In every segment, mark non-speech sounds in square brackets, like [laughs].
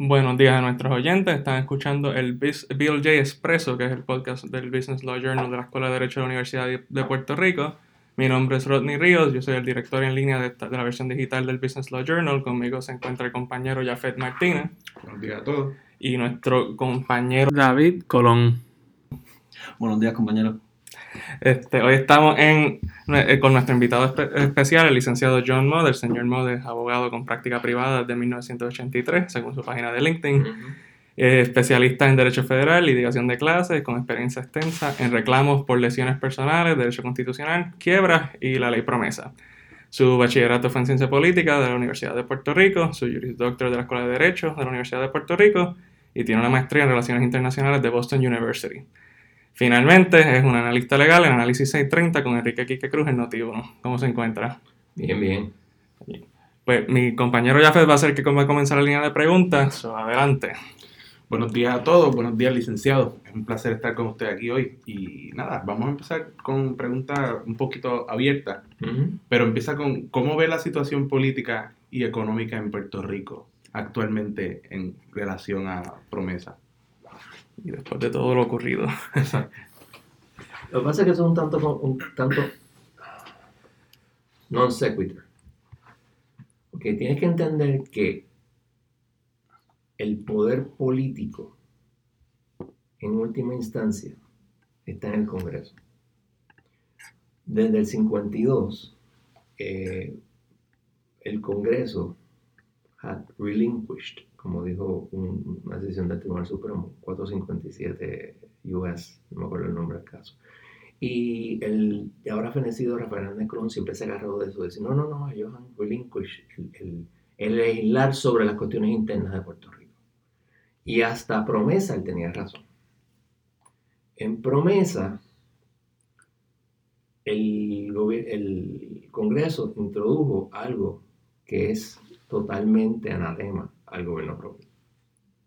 Buenos días a nuestros oyentes. Están escuchando el Bill J. Expreso, que es el podcast del Business Law Journal de la Escuela de Derecho de la Universidad de Puerto Rico. Mi nombre es Rodney Ríos, yo soy el director en línea de, la versión digital del Business Law Journal. Conmigo se encuentra el compañero Jafet Martínez. Buenos días a todos. Y nuestro compañero David Colón. Buenos días, compañero. Este, hoy estamos en, eh, con nuestro invitado especial, el licenciado John Modd. El señor Modd es abogado con práctica privada desde 1983, según su página de LinkedIn. especialista en Derecho Federal, litigación de clases, con experiencia extensa en reclamos por lesiones personales, Derecho Constitucional, quiebras y la ley promesa. Su bachillerato fue en Ciencia Política de la Universidad de Puerto Rico, su Juris Doctor de la Escuela de Derecho de la Universidad de Puerto Rico y tiene una maestría en Relaciones Internacionales de Boston University. Finalmente, es un analista legal en Análisis 630 con Enrique Quique Cruz en Noti1. ¿Cómo se encuentra? Bien, bien. Pues mi compañero Jafet va a ser que va a comenzar la línea de preguntas. adelante. Buenos días a todos, buenos días licenciado. Es un placer estar con usted aquí hoy. Y nada, vamos a empezar con preguntas un poquito abiertas, pero empieza con cómo ve la situación política y económica en Puerto Rico actualmente en relación a promesa y después de todo lo ocurrido. [laughs] Lo que pasa es que eso es un tanto, non sequitur. Porque tienes que entender que el poder político, en última instancia, está en el Congreso. Desde el 52, eh, el Congreso had relinquished como dijo una decisión del Tribunal Supremo, 457 US, no me acuerdo el nombre del caso. Y el ahora fenecido Rafael Hernández Cruz siempre se agarró de eso, de decir, no, no, no, ellos han relinquished el, el, legislar sobre las cuestiones internas de Puerto Rico. Y hasta promesa él tenía razón. En promesa, el, el Congreso introdujo algo que es totalmente anatema al gobierno propio.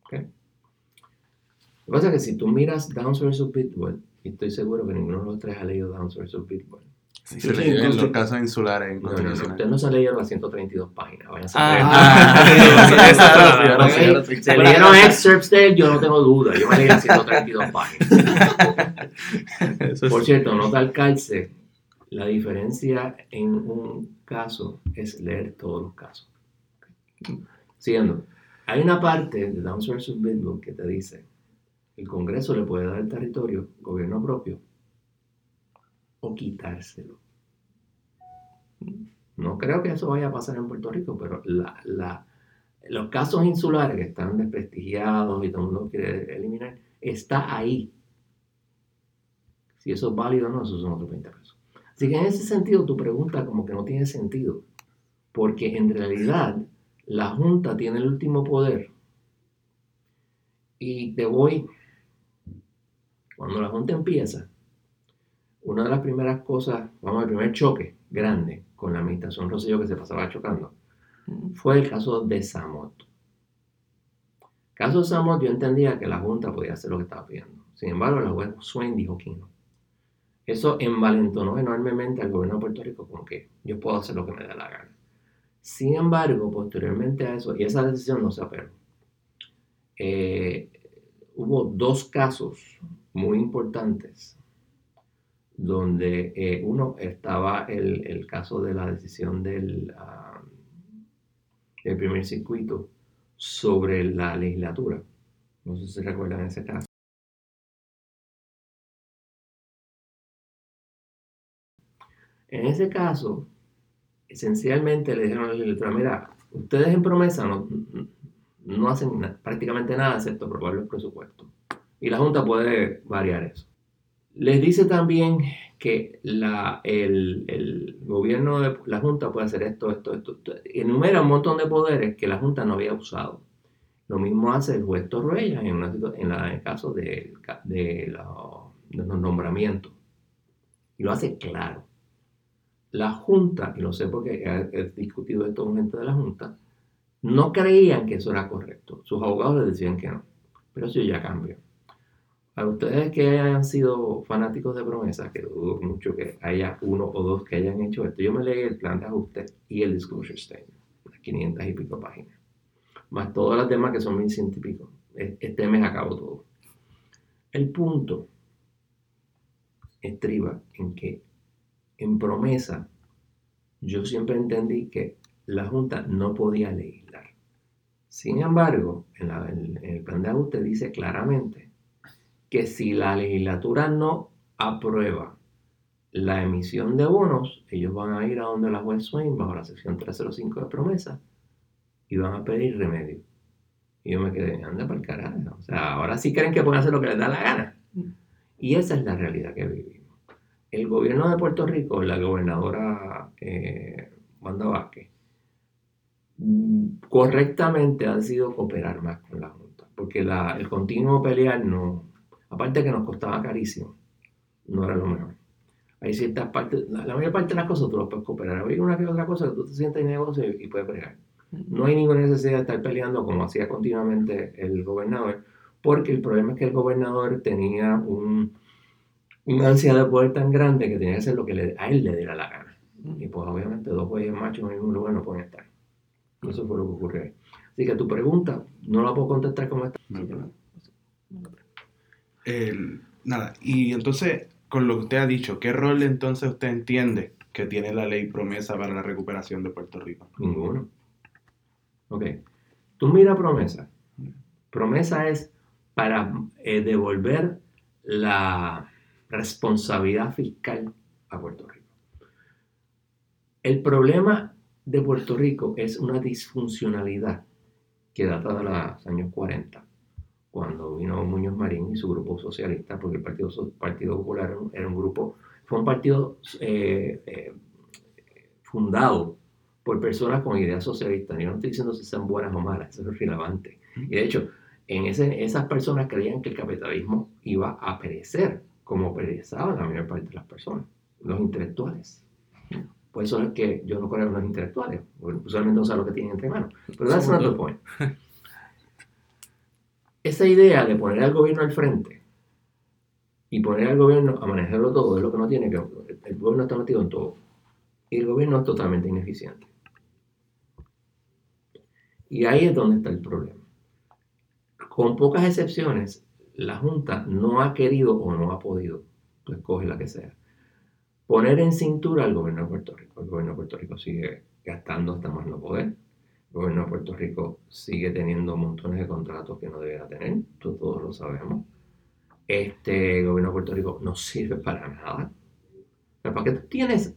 ¿Okay? Lo que pasa es que si tú miras Downs vs. Pitbull, y estoy seguro que ninguno de los tres ha leído Downs vs. Pitbull. Sí, se leído en los casos insulares no, no, no, usted no se ha leído las 132 páginas. Ah, ah, Se leyeron excerpts de él, yo no tengo duda. Yo me leí las 132 páginas. [laughs] Por cierto, nota al calce, la diferencia en un caso es leer todos los casos. Siguiendo, hay una parte de Downs vs. Bitbook que te dice, el Congreso le puede dar el territorio, gobierno propio, o quitárselo. No creo que eso vaya a pasar en Puerto Rico, pero los casos insulares que están desprestigiados y todo el mundo quiere eliminar, está ahí. Si eso es válido o no, eso son otros 20 pesos. Así que en ese sentido tu pregunta como que no tiene sentido, porque en realidad la Junta tiene el último poder. Y te voy, cuando la Junta empieza, una de las primeras cosas, vamos, el primer choque grande con la administración Rosselló que se pasaba chocando, fue el caso de Samot. El caso de Samot yo entendía que la Junta podía hacer lo que estaba pidiendo. Sin embargo, la juez Swain dijo que no. Eso envalentonó enormemente al gobierno de Puerto Rico como que yo puedo hacer lo que me dé la gana. Sin embargo, posteriormente a eso, y esa decisión no se apeló, eh, hubo dos casos muy importantes donde eh, uno estaba el, caso de la decisión del, ah, del primer circuito sobre la legislatura. No sé si recuerdan ese caso. En ese caso, esencialmente le dijeron a la legislatura, mira, ustedes en promesa no, no hacen prácticamente nada excepto aprobar los presupuestos. Y la Junta puede variar eso. Les dice también que la, el, el, gobierno de la Junta puede hacer esto, esto, esto, Enumera un montón de poderes que la Junta no había usado. Lo mismo hace el juez Torruella en, en, el caso de, de, de los nombramientos. Y lo hace claro la Junta, y lo sé porque he, discutido esto con gente de la Junta, no creían que eso era correcto. Sus abogados les decían que no. Pero eso ya cambió. Para ustedes que hayan sido fanáticos de promesas, que dudo mucho que haya uno o dos que hayan hecho esto, yo me leí el plan de ajuste y el disclosure statement, las 500 y pico páginas. más todas las demás que son mil científicos. Este mes acabó todo. El punto estriba en que en promesa yo siempre entendí que la Junta no podía legislar. Sin embargo, en, el plan de ajuste dice claramente que si la legislatura no aprueba la emisión de bonos, ellos van a ir a donde la juez Swain, bajo la sección 305 de promesa, y van a pedir remedio. Y yo me quedé, anda para el carajo. O sea, ahora sí creen que pueden hacer lo que les da la gana. Y esa es la realidad que vivimos. El gobierno de Puerto Rico, la gobernadora eh, Wanda Vázquez, correctamente ha decidido cooperar más con la Junta. Porque el continuo pelear no, aparte que nos costaba carísimo, no era lo mejor. Hay ciertas partes, la, mayor parte de las cosas tú las puedes cooperar. Hay una que otra cosa que tú te sientas en negocio y, puedes pelear. No hay ninguna necesidad de estar peleando como hacía continuamente el gobernador, porque el problema es que el gobernador tenía un, una ansiedad de poder tan grande que tenía que hacer lo que a él le diera la gana. Y pues obviamente dos jueces machos en un lugar no pueden estar. Eso fue lo que ocurrió ahí. Así que tu pregunta no la puedo contestar como esta. nada, y entonces, con lo que usted ha dicho, ¿qué rol entonces usted entiende que tiene la ley promesa para la recuperación de Puerto Rico? Ninguno. Ok. Tú mira promesa. Promesa es para eh, devolver la responsabilidad fiscal a Puerto Rico. El problema de Puerto Rico es una disfuncionalidad que data de los años 40, cuando vino Muñoz Marín y su grupo socialista, porque el Partido, partido Popular era un grupo, fue un partido eh, eh, fundado por personas con ideas socialistas. Yo no estoy diciendo si sean buenas o malas, eso es relevante. Y de hecho, en ese, esas personas creían que el capitalismo iba a perecer, como perezaban la mayor parte de las personas, los intelectuales. Por eso es que yo no creo en los intelectuales, porque usualmente no saben lo que tienen entre manos. Pero that's not the point. [laughs] Esa idea de poner al gobierno al frente y poner al gobierno a manejarlo todo es lo que no tiene que El gobierno está metido en todo. Y el gobierno es totalmente ineficiente. Y ahí es donde está el problema. Con pocas excepciones, la Junta no ha querido o no ha podido, pues coge la que sea, poner en cintura al gobierno de Puerto Rico. El gobierno de Puerto Rico sigue gastando hasta más no poder. El gobierno de Puerto Rico sigue teniendo montones de contratos que no debería tener, todos lo sabemos. Este gobierno de Puerto Rico no sirve para nada. ¿Para qué tú tienes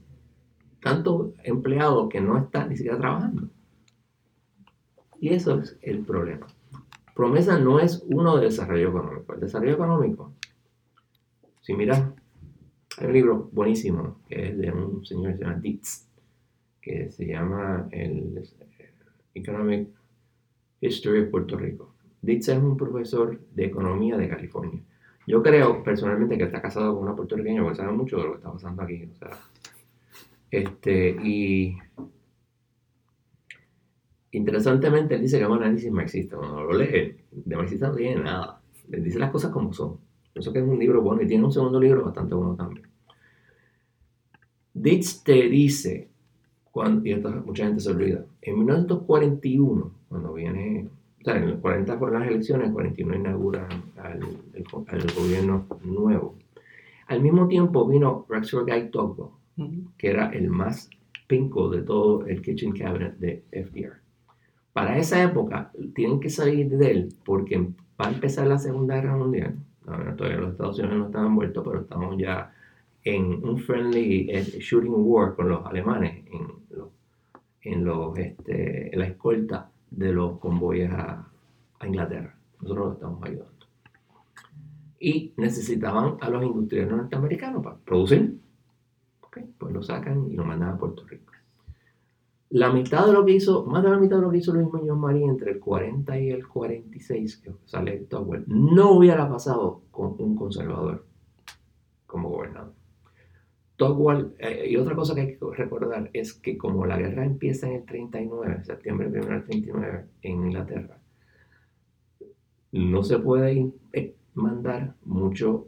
tantos empleados que no están ni siquiera trabajando? Y eso es el problema. Promesa no es uno de desarrollo económico. El desarrollo económico, si miras, hay un libro buenísimo que es de un señor que se llama Dietz, que se llama el Economic History of Puerto Rico. Dietz es un profesor de economía de California. Yo creo personalmente que está casado con una puertorriqueña porque sabe mucho de lo que está pasando aquí. O sea, este, y Interesantemente, él dice que es un análisis marxista. Cuando lo lee, de marxista no tiene nada. Él dice las cosas como son. Eso que es un libro bueno y tiene un segundo libro bastante bueno también. Ditz te dice, cuando, y mucha gente se olvida, en 1941, cuando viene, o sea, en el 40 fueron las elecciones, en el 41 inaugura al, gobierno nuevo. Al mismo tiempo vino Rexford Guy Togwell, que era el más pinco de todo el kitchen cabinet de FDR. Para esa época tienen que salir de él porque va a empezar la Segunda Guerra Mundial. todavía los Estados Unidos no están envueltos, pero estamos ya en un friendly eh, shooting war con los alemanes en, en, los, este, la escolta de los convoyes a, Inglaterra. Nosotros los estamos ayudando. Y necesitaban a los industriales norteamericanos para producir. pues lo sacan y lo mandan a Puerto Rico la mitad de lo que hizo, más de la mitad de lo que hizo Luis Muñoz Marín entre el 40 y el 46, que sale Togwell, no hubiera pasado con un conservador como gobernador. Togwell, eh, y otra cosa que hay que recordar es que como la guerra empieza en el 39, septiembre 1 del 39, en Inglaterra, no se puede eh, mandar mucho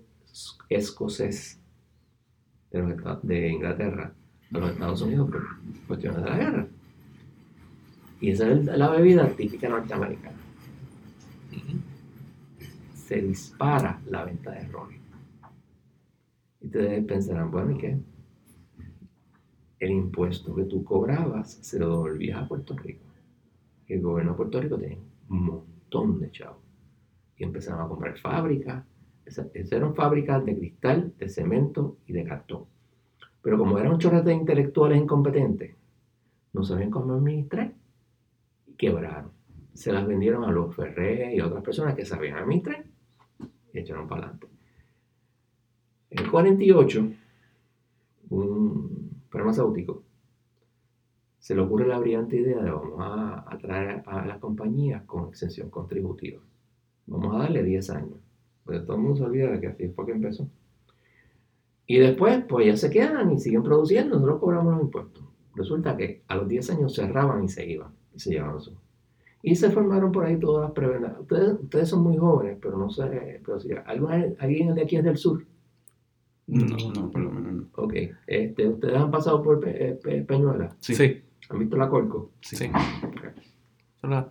escocés de, de Inglaterra a los Estados Unidos por cuestiones de la guerra. Y esa es la bebida típica norteamericana. Se dispara la venta de ron. Y ustedes pensarán, bueno, ¿y qué? El impuesto que tú cobrabas se lo devolvías a Puerto Rico. El gobierno de Puerto Rico tenía un montón de chavos. Y empezaron a comprar fábricas. Esas eran fábricas de cristal, de cemento y de cartón. Pero como eran chorros de intelectuales incompetentes, no sabían cómo administrar quebraron. Se las vendieron a los Ferré y a otras personas que sabían administrar y echaron para adelante. En el 48, un farmacéutico se le ocurre la brillante idea de vamos a atraer a las compañías con exención contributiva. Vamos a darle 10 años. Porque todo el mundo se olvida de que así fue que empezó. Y después, pues ya se quedan y siguen produciendo, nosotros cobramos los impuestos. Resulta que a los 10 años cerraban y se iban, y se llevaban su. Y se formaron por ahí todas las prebendas. Ustedes, ustedes son muy jóvenes, pero no sé, pero si alguien de aquí es del sur. No, no, por lo menos no. Ok, este, ¿ustedes han pasado por Peñuela? Sí. ¿Han visto la Corco? Sí. Son las,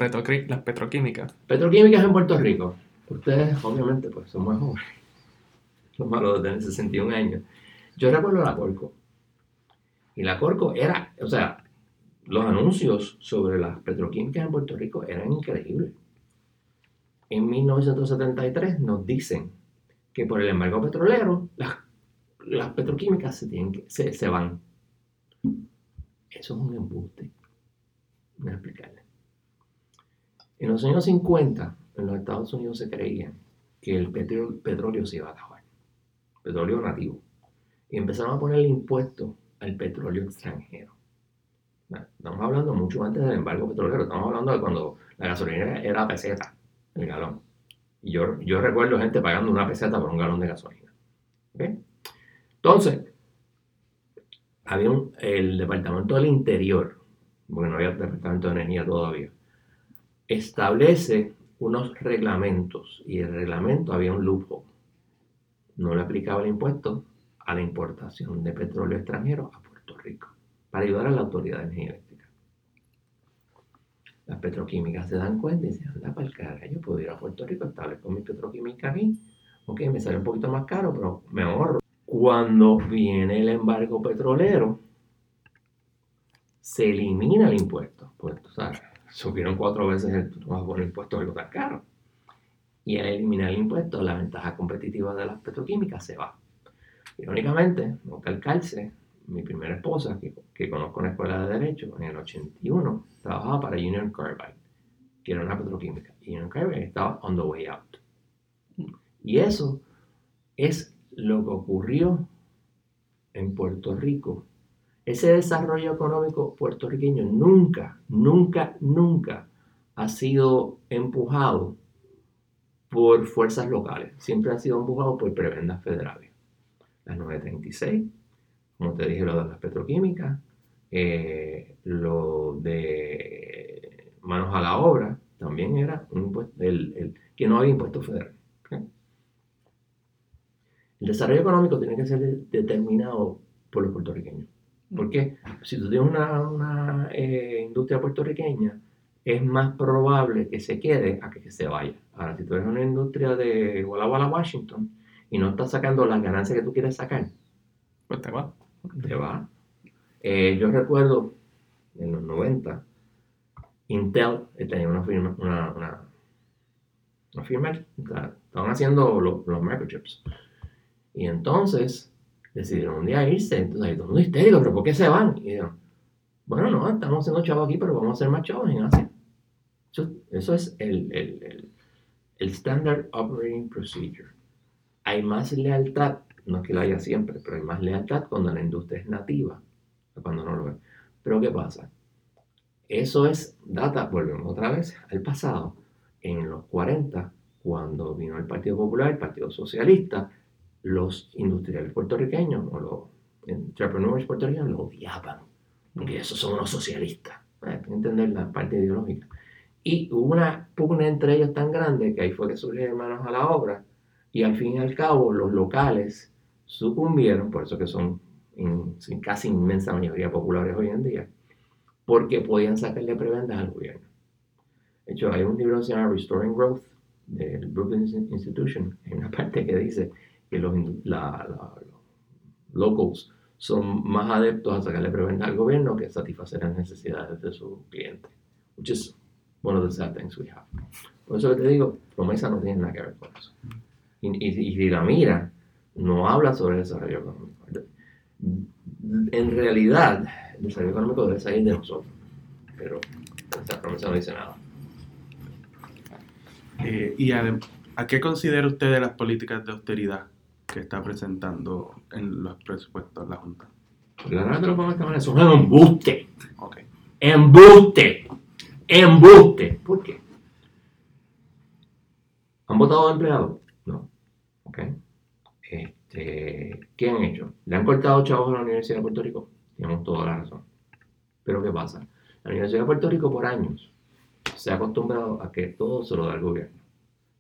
las petroquímicas. Petroquímicas en Puerto Rico. Ustedes, obviamente, pues son más jóvenes los malos de tener 61 años. Yo recuerdo la Corco. Y la Corco era, o sea, los anuncios sobre las petroquímicas en Puerto Rico eran increíbles. En 1973 nos dicen que por el embargo petrolero las, petroquímicas se, van. Eso es un embuste. Voy a. En los años 50, en los Estados Unidos se creía que el petróleo se iba a acabar petróleo nativo, y empezaron a poner el impuesto al petróleo extranjero. Estamos hablando mucho antes del embargo petrolero, estamos hablando de cuando la gasolina era peseta, el galón. Y yo, yo recuerdo gente pagando una peseta por un galón de gasolina. Entonces, había el Departamento del Interior, porque no había Departamento de Energía todavía, establece unos reglamentos y el reglamento había un loophole no le aplicaba el impuesto a la importación de petróleo extranjero a Puerto Rico para ayudar a la Autoridad de. Las petroquímicas se dan cuenta y dicen, anda para el cara, yo puedo ir a Puerto Rico, establezco mi petroquímica aquí, ok, me sale un poquito más caro, pero me ahorro. Cuando viene el embargo petrolero, se elimina el impuesto, pues, o sea, subieron cuatro veces el, el impuesto algo tan caro y al eliminar el impuesto, la ventaja competitiva de las petroquímicas se va. Irónicamente, no calcarse, mi primera esposa, que, conozco en la escuela de Derecho, en el 81, trabajaba para Union Carbide, que era una petroquímica. Union Carbide estaba on the way out. Y eso es lo que ocurrió en Puerto Rico. Ese desarrollo económico puertorriqueño nunca, nunca, nunca ha sido empujado por fuerzas locales, siempre ha sido empujado por prebendas federales. Las 936, como te dije, lo de las petroquímicas, eh, lo de manos a la obra, también era un impuesto, el, que no había impuesto federal. El desarrollo económico tiene que ser determinado por los puertorriqueños. Porque si tú tienes una, eh, industria puertorriqueña, es más probable que se quede a que se vaya. Ahora, si tú eres una industria de Walla Walla, Washington, y no estás sacando las ganancias que tú quieres sacar, pues te va. Te va. Eh, yo recuerdo en los 90, Intel tenía una firma, una, una, firma, estaban haciendo los, microchips. Y entonces decidieron un día irse, entonces todo el mundo histérico, pero ¿por qué se van? Y dijeron, bueno, no, estamos haciendo chavos aquí, pero vamos a hacer más chavos en Asia. Eso, es el, el, el, Standard Operating Procedure. Hay más lealtad, no es que lo haya siempre, pero hay más lealtad cuando la industria es nativa, cuando no lo es. Pero ¿qué pasa? Eso es data, volvemos otra vez al pasado. En los 40, cuando vino el Partido Popular, el Partido Socialista, los industriales puertorriqueños o los entrepreneurs puertorriqueños lo odiaban, porque esos son unos socialistas. Hay que entender la parte ideológica. Y hubo una pugna entre ellos tan grande que ahí fue que surgieron manos a la obra. Y al fin y al cabo, los locales sucumbieron, por eso que son en, casi inmensa mayoría populares hoy en día, porque podían sacarle prebendas al gobierno. De hecho, hay un libro que se llama Restoring Growth del Brookings Institution. Hay una [laughs] parte que dice que los, locals son más adeptos a sacarle prebendas al gobierno que satisfacer las necesidades de su cliente. Which is one of the sad things we have. Por eso que te digo, promesa no tiene nada que ver con eso. Y, si la mira, no habla sobre el desarrollo económico. En realidad, el desarrollo económico debe salir de nosotros, pero esa promesa no dice nada. Eh, ¿Y a, a, qué considera usted de las políticas de austeridad que está presentando en los presupuestos de la Junta? La verdad te lo pongo de esta manera, es un embuste. Okay. Embuste. Embuste. ¿Por qué? ¿Han votado empleados? No. Ok. Este, ¿Qué han hecho? ¿Le han cortado chavos a la Universidad de Puerto Rico? Tenemos toda la razón. Pero ¿qué pasa? La Universidad de Puerto Rico por años se ha acostumbrado a que todo se lo da el gobierno.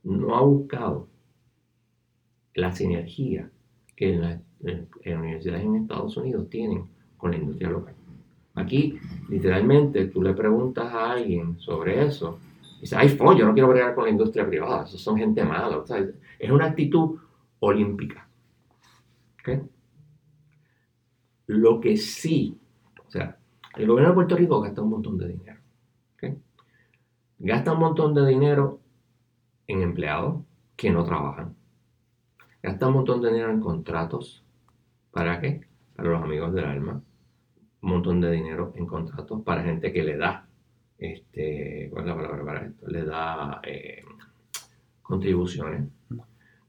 No ha buscado la sinergia que las universidades en Estados Unidos tienen con la industria local. Aquí, literalmente, tú le preguntas a alguien sobre eso dice, ay, fo, yo no quiero bregar con la industria privada, esos son gente mala. Es una actitud olímpica. Lo que sí, o sea, el gobierno de Puerto Rico gasta un montón de dinero. Gasta un montón de dinero en empleados que no trabajan. Gasta un montón de dinero en contratos. ¿Para qué? Para los amigos del alma. Un montón de dinero en contratos para gente que le da este, ¿cuál es la palabra para esto? Le da eh, contribuciones,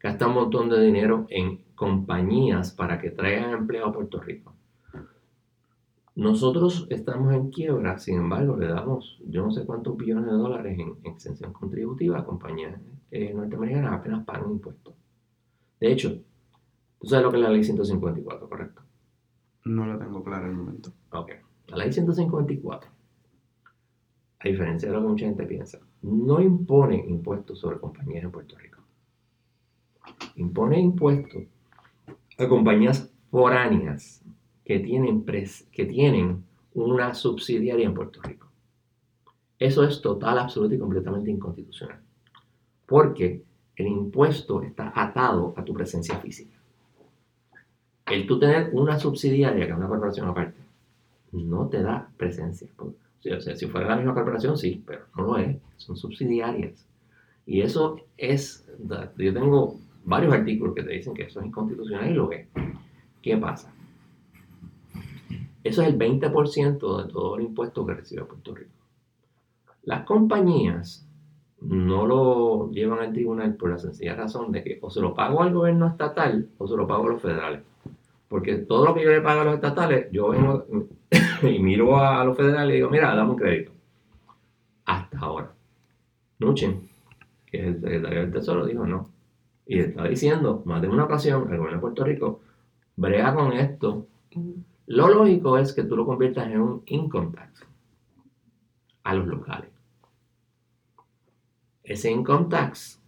gasta un montón de dinero en compañías para que traigan empleo a Puerto Rico. Nosotros estamos en quiebra, sin embargo, le damos yo no sé cuántos billones de dólares en exención contributiva a compañías eh, norteamericanas apenas pagan impuestos. De hecho, tú sabes lo que es la ley 154, ¿correcto? No la tengo clara en el momento. Ok. La ley 154 a diferencia de lo que mucha gente piensa, no impone impuestos sobre compañías en Puerto Rico. Impone impuestos a compañías foráneas que tienen, que tienen una subsidiaria en Puerto Rico. Eso es total, absoluto y completamente inconstitucional. Porque el impuesto está atado a tu presencia física. El tú tener una subsidiaria, que es una corporación aparte, no te da presencia si fuera la misma corporación, sí, pero no lo es, son subsidiarias. Y eso es, yo tengo varios artículos que te dicen que eso es inconstitucional y lo es. ¿Qué pasa? Eso es el 20% de todo el impuesto que recibe Puerto Rico. Las compañías no lo llevan al tribunal por la sencilla razón de que o se lo pago al gobierno estatal o se lo pago a los federales. Porque todo lo que yo le pago a los estatales, yo vengo [coughs] y miro a, los federales y digo, mira, dame un crédito. Hasta ahora. Nuchen, que es el secretario del Tesoro, dijo no. Y está diciendo, más de una ocasión, el gobierno de Puerto Rico brega con esto. Lo lógico es que tú lo conviertas en un income tax a los locales. Ese income tax,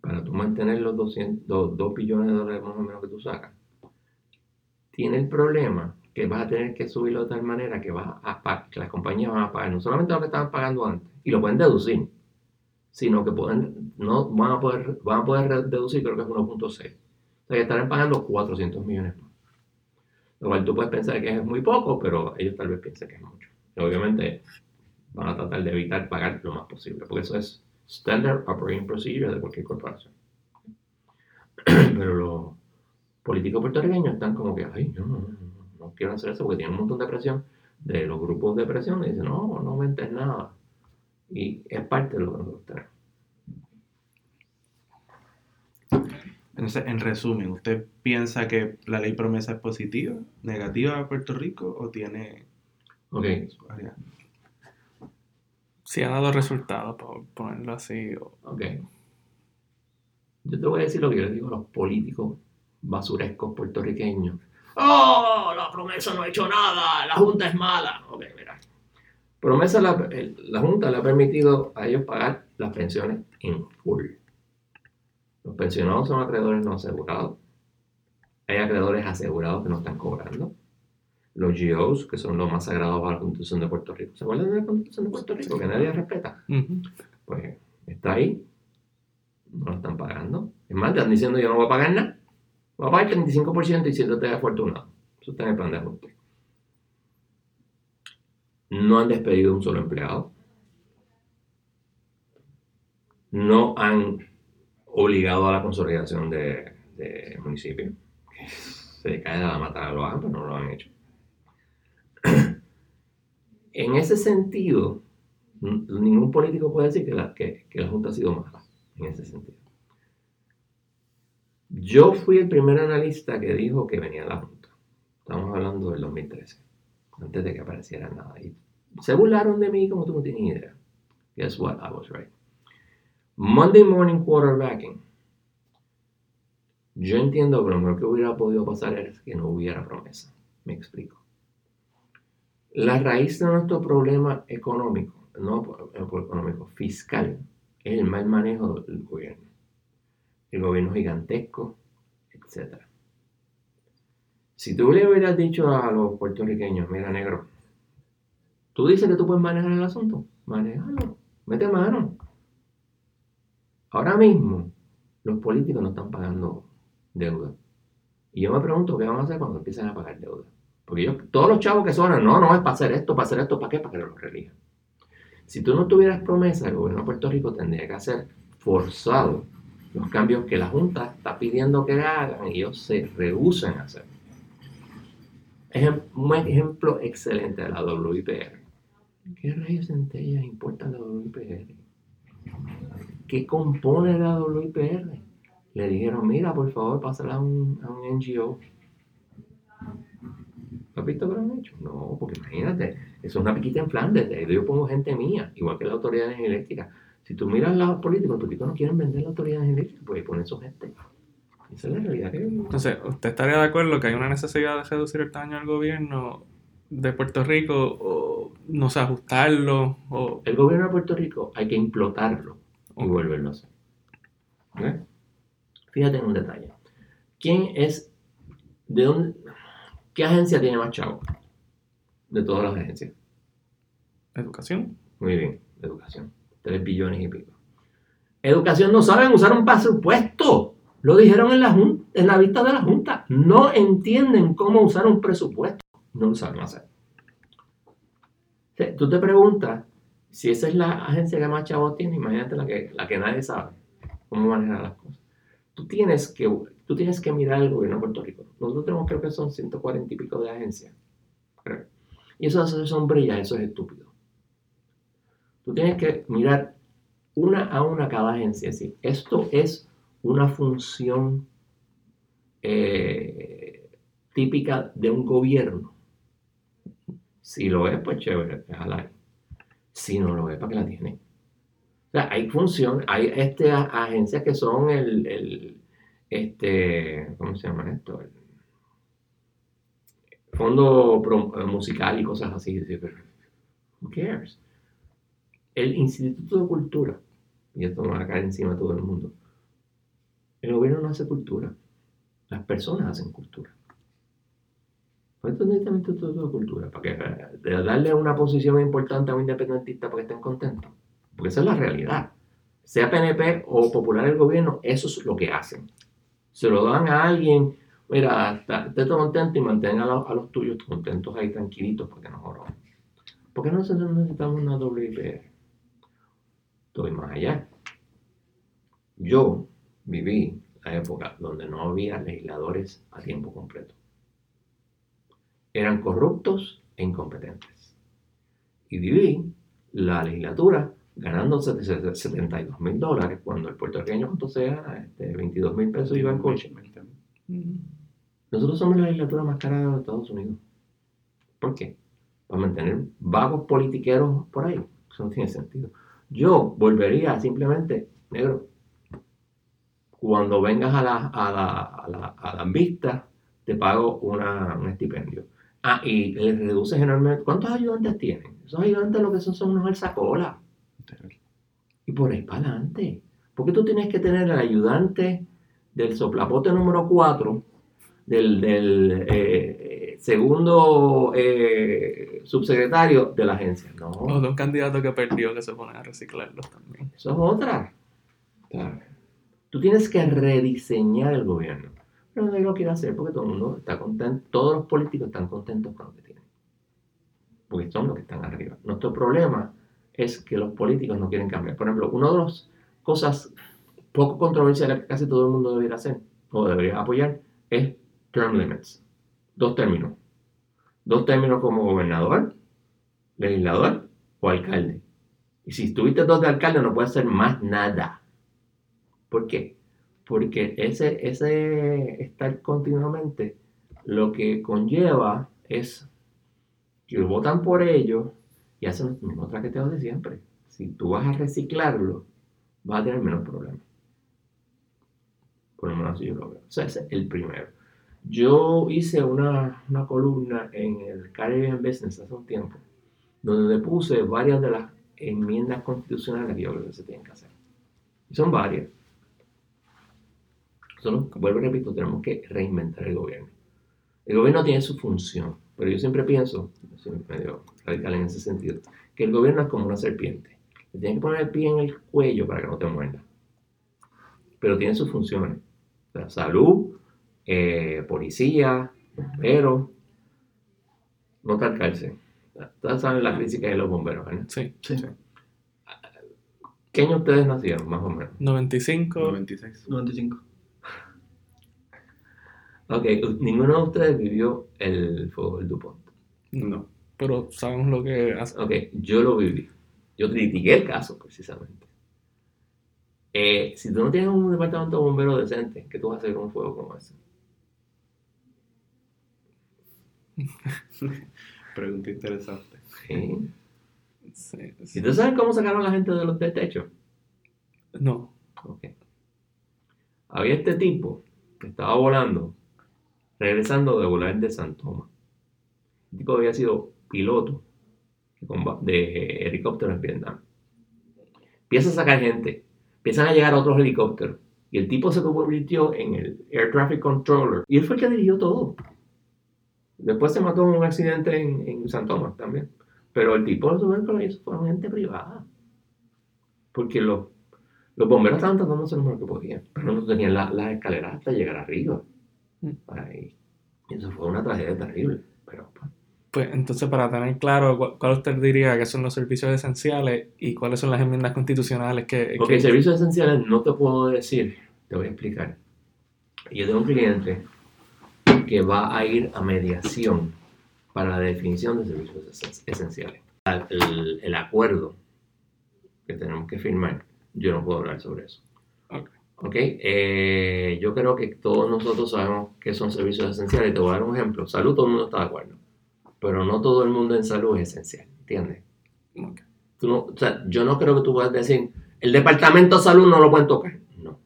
para tú mantener los 200, 2 billones de dólares más o menos que tú sacas, tiene el problema que vas a tener que subirlo de tal manera que, vas a, que las compañías van a pagar no solamente lo que estaban pagando antes, y lo pueden deducir, sino que pueden, no, van, a poder, van a poder deducir, creo que es 1.6. O sea, que estarán pagando 400 millones más. Lo cual tú puedes pensar que es muy poco, pero ellos tal vez piensen que es mucho. Y obviamente van a tratar de evitar pagar lo más posible, porque eso es Standard Operating Procedure de cualquier corporación. [clears throat] pero los políticos puertorriqueños están como que, ay, no, no, no quiero hacer eso porque tienen un montón de presión de los grupos de presión y dicen, no, no aumentes nada. Y es parte de lo que nosotros tenemos. Entonces, en resumen, ¿usted piensa que la ley promesa es positiva, negativa a Puerto Rico o tiene... Ok. Si ha dado resultados, por ponerlo así. Ok. Yo te voy a decir lo que yo les digo a los políticos basurescos puertorriqueños ¡Oh! La promesa no ha hecho nada, la Junta es mala. Ok, mira. Promesa, la, la Junta le ha permitido a ellos pagar las pensiones en full. Los pensionados son acreedores no asegurados. Hay acreedores asegurados que no están cobrando. los GOs, que son los más sagrados para la Constitución de Puerto Rico. ¿Se acuerdan de la Constitución de Puerto Rico? Que nadie respeta. Pues está ahí, no lo están pagando. Es más, están diciendo yo no voy a pagar nada. Voy a pagar el 35% y siéntate afortunado. Eso está en el plan de ajuste. No han despedido un solo empleado. No han obligado a la consolidación de, de municipios. Se cae de la mata lo hagan, pero no lo han hecho. [clears throat] en ese sentido, ningún político puede decir que la, que, la Junta ha sido mala, en ese sentido. Yo fui el primer analista que dijo que venía la Junta. Estamos hablando del 2013, antes de que apareciera nada. Y se burlaron de mí como tú no tienes idea. Guess what? I was right. Monday morning quarterbacking. Yo entiendo que lo mejor que hubiera podido pasar es que no hubiera promesa. Me explico. La raíz de nuestro problema económico, no económico, fiscal, es el mal manejo del gobierno. El gobierno gigantesco, etc. Si tú le hubieras dicho a los puertorriqueños, mira negro, tú dices que tú puedes manejar el asunto, manejalo, mete mano. Ahora mismo, los políticos no están pagando deuda. Y yo me pregunto qué van a hacer cuando empiecen a pagar deuda. Porque todos los chavos que suenan, no, no es para hacer esto, para hacer esto, ¿para qué? Para que lo relijan. Si tú no tuvieras promesa, el gobierno de Puerto Rico tendría que hacer forzado los cambios que la Junta está pidiendo que hagan y ellos se rehusan a hacer. Es un ejemplo excelente de la WIPR. ¿Qué rayos centellas importa la WIPR? ¿Qué compone la WIPR? Le dijeron, mira, por favor, pásala a un, a un NGO ¿Has visto que lo han hecho? No, porque imagínate, eso es una piquita en Flandes, de yo pongo gente mía, igual que la autoridad eléctrica. Si tú miras los políticos, los políticos no quieren vender la autoridad eléctrica, pues ahí ponen su gente. Esa es la realidad que Entonces, ¿usted estaría de acuerdo que hay una necesidad de reducir el tamaño del gobierno de Puerto Rico o, no sé, ajustarlo? O... El gobierno de Puerto Rico hay que implotarlo y volverlo a hacer. Fíjate en un detalle. ¿Quién es, de dónde, ¿Qué agencia tiene más chavo? De todas las agencias. Educación. Muy bien, educación. Tres billones y pico. Educación no saben usar un presupuesto. Lo dijeron en la, en la vista de la Junta. No entienden cómo usar un presupuesto. No lo saben hacer. Tú te preguntas, si esa es la agencia que más chavos tiene, imagínate la que, la que nadie sabe cómo manejar las cosas. Tú tienes que Tú tienes que mirar el gobierno de Puerto Rico. Nosotros tenemos, creo que son 140 y pico de agencias. Y eso hace sombrilla, eso es estúpido. Tú tienes que mirar una a una cada agencia. Es decir, esto es una función eh, típica de un gobierno. Si lo es, pues chévere, déjala ahí. Si no lo es, ¿para qué la tiene? O sea, hay función, hay este, agencias que son el este, ¿cómo se llama esto? Fondo eh, musical y cosas así. Who cares? El Instituto de Cultura, y esto me va a caer encima de todo el mundo, el gobierno no hace cultura, las personas hacen cultura. Por eso necesita el Instituto de Cultura, para darle una posición importante a un independentista para que estén contentos. Porque esa es la realidad. Sea PNP o popular el gobierno, eso es lo que hacen se lo dan a alguien, mira, esté contento y mantenga a los, tuyos contentos ahí tranquilitos porque no jodan. ¿Por qué nosotros necesitamos una WIPR? Estoy más allá. Yo viví la época donde no había legisladores a tiempo completo. Eran corruptos e incompetentes. Y viví la legislatura ganando 72 mil dólares cuando el puertorriqueño cuando sea este, 22 mil pesos iba en coche. Nosotros somos la legislatura más cara de Estados Unidos. ¿Por qué? Para mantener vagos politiqueros por ahí. Eso no tiene sentido. Yo volvería simplemente, negro, cuando vengas a la, a la, a la, a la vista, te pago una, un estipendio. Ah, y le reduces enormemente. ¿Cuántos ayudantes tienen? Esos ayudantes lo que son son unos alzacolas. Y por ahí para adelante. Porque tú tienes que tener el ayudante del soplapote número 4, del, del, eh, segundo eh, subsecretario de la agencia. No. O de un candidato que perdió que se pone a reciclarlos también. Eso es otra. Tú tienes que rediseñar el gobierno. Pero nadie lo quiere hacer porque todo el mundo está contento, todos los políticos están contentos con lo que tienen. Porque son los que están arriba. Nuestro problema es que los políticos no quieren cambiar. Por ejemplo, una de las cosas poco controversiales que casi todo el mundo debería hacer o debería apoyar es term limits. Dos términos. Dos términos como gobernador, legislador o alcalde. Y si estuviste dos de alcalde no puedes hacer más nada. ¿Por qué? Porque ese, ese estar continuamente lo que conlleva es que votan por ellos y hacen las mismas traqueteos de siempre. Si tú vas a reciclarlo, vas a tener menos problemas. Por lo menos yo lo veo. O sea, ese es el primero. Yo hice una, una columna en el Caribbean Business hace un tiempo, donde puse varias de las enmiendas constitucionales que yo creo que se tienen que hacer. Y son varias. Vuelvo y repito, tenemos que reinventar el gobierno. El gobierno tiene su función, pero yo siempre pienso, soy medio radical en ese sentido, que el gobierno es como una serpiente. Le tienes que poner el pie en el cuello para que no te muerda. Pero tiene sus funciones. O salud, eh, policía, bomberos, no cárcel. Ustedes saben la crisis que hay de los bomberos, ¿verdad? Sí. sí. ¿Qué año ustedes nacieron, más o menos? 95. 96. 95. Ok, ninguno de ustedes vivió el fuego del DuPont. No, pero sabemos lo que hace. Ok, yo lo viví. Yo critiqué el caso, precisamente. Eh, si tú no tienes un departamento de bomberos decente, ¿qué tú vas a hacer con un fuego como ese? [laughs] Pregunta interesante. Sí. ¿Y tú sabes cómo sacaron a la gente de los de techo? No. Ok. Había este tipo que estaba volando, regresando de volar de San Tomás. El tipo había sido piloto de helicópteros en Vietnam. Empieza a sacar gente, empiezan a llegar otros helicópteros. Y el tipo se convirtió en el Air Traffic Controller. Y él fue el que dirigió todo. Después se mató en un accidente en, en San Tomás también. Pero el tipo de que lo hizo fue gente privada. Porque los, los bomberos estaban hacer lo mejor que podían. Pero no tenían las la escaleras hasta llegar arriba. Ahí. Eso fue una tragedia terrible. Pero pues, pues entonces, para tener claro, ¿cuál usted diría que son los servicios esenciales y cuáles son las enmiendas constitucionales que... Porque servicios esenciales no te puedo decir, te voy a explicar. Yo tengo un cliente que va a ir a mediación para la definición de servicios esenciales. El, el acuerdo que tenemos que firmar, yo no puedo hablar sobre eso. Ok. okay? Eh, yo creo que todos nosotros sabemos que son servicios esenciales. Te voy a dar un ejemplo. Salud, todo el mundo está de acuerdo. Pero no todo el mundo en salud es esencial, ¿entiendes? Okay. Tú no, o sea, yo no creo que tú puedas decir, el departamento de salud no lo pueden tocar. No.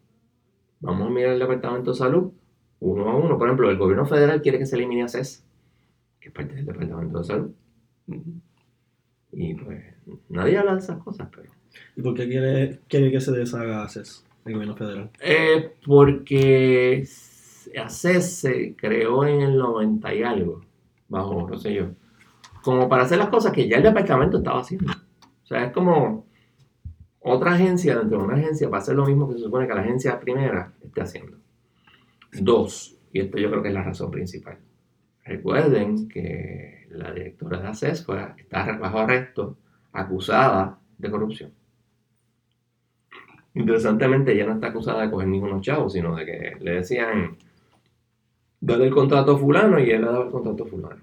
Vamos a mirar el departamento de salud uno a uno. Por ejemplo, el gobierno federal quiere que se elimine ACES, que es parte del Departamento de Salud. Y pues nadie habla de esas cosas, pero... ¿Y por qué quiere, quiere que se deshaga ACES, el gobierno federal? Eh, porque ACES se creó en el 90 y algo, bajo, no sé yo, como para hacer las cosas que ya el departamento estaba haciendo. O sea, es como otra agencia dentro de una agencia para hacer lo mismo que se supone que la agencia primera esté haciendo. Dos, y esto yo creo que es la razón principal. Recuerden que la directora de ACES fue, está bajo arresto, acusada de corrupción. Interesantemente, ella no está acusada de coger ningunos chavos, sino de que le decían, dale el contrato a fulano y él le daba el contrato a fulano.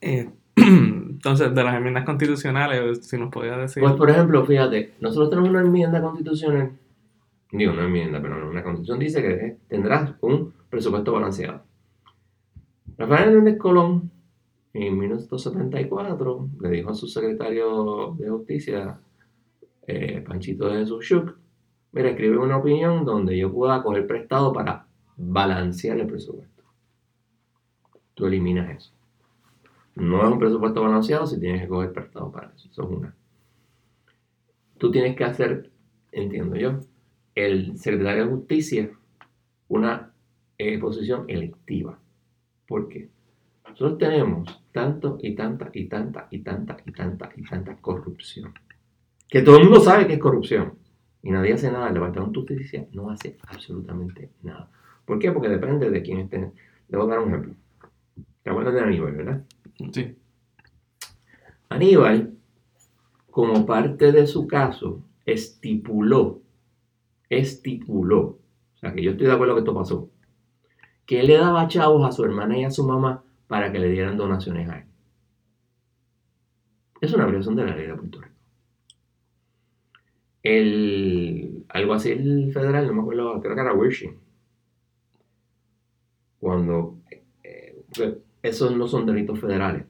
Eh, [clears throat] entonces, de las enmiendas constitucionales, si nos podía decir... Pues, por ejemplo, fíjate, nosotros tenemos una enmienda constitucional digo, una enmienda, pero una constitución dice que tendrás un presupuesto balanceado. Rafael Hernández Colón, en 1974, le dijo a su secretario de Justicia, eh, Panchito de Jesús mira, escribe una opinión donde yo pueda coger prestado para balancear el presupuesto. Tú eliminas eso. No es un presupuesto balanceado si tienes que coger prestado para eso. Eso es una. Tú tienes que hacer, entiendo yo, el secretario de Justicia una eh, posición electiva. ¿Por qué? Nosotros tenemos tanto y tanta y tanta y tanta y tanta y tanta corrupción. Que todo el mundo sabe que es corrupción. Y nadie hace nada. El Departamento de Justicia no hace absolutamente nada. ¿Por qué? Porque depende de quién esté. Le voy a dar un ejemplo. Te acuerdas de Aníbal, ¿verdad? Sí. Aníbal, como parte de su caso, estipuló, estipuló, o sea que yo estoy de acuerdo que esto pasó, que él le daba chavos a su hermana y a su mamá para que le dieran donaciones a él. Es una violación de la ley de Puerto Rico. El, algo así el federal, no me acuerdo, creo que era Wishing. Cuando eh, esos no son delitos federales.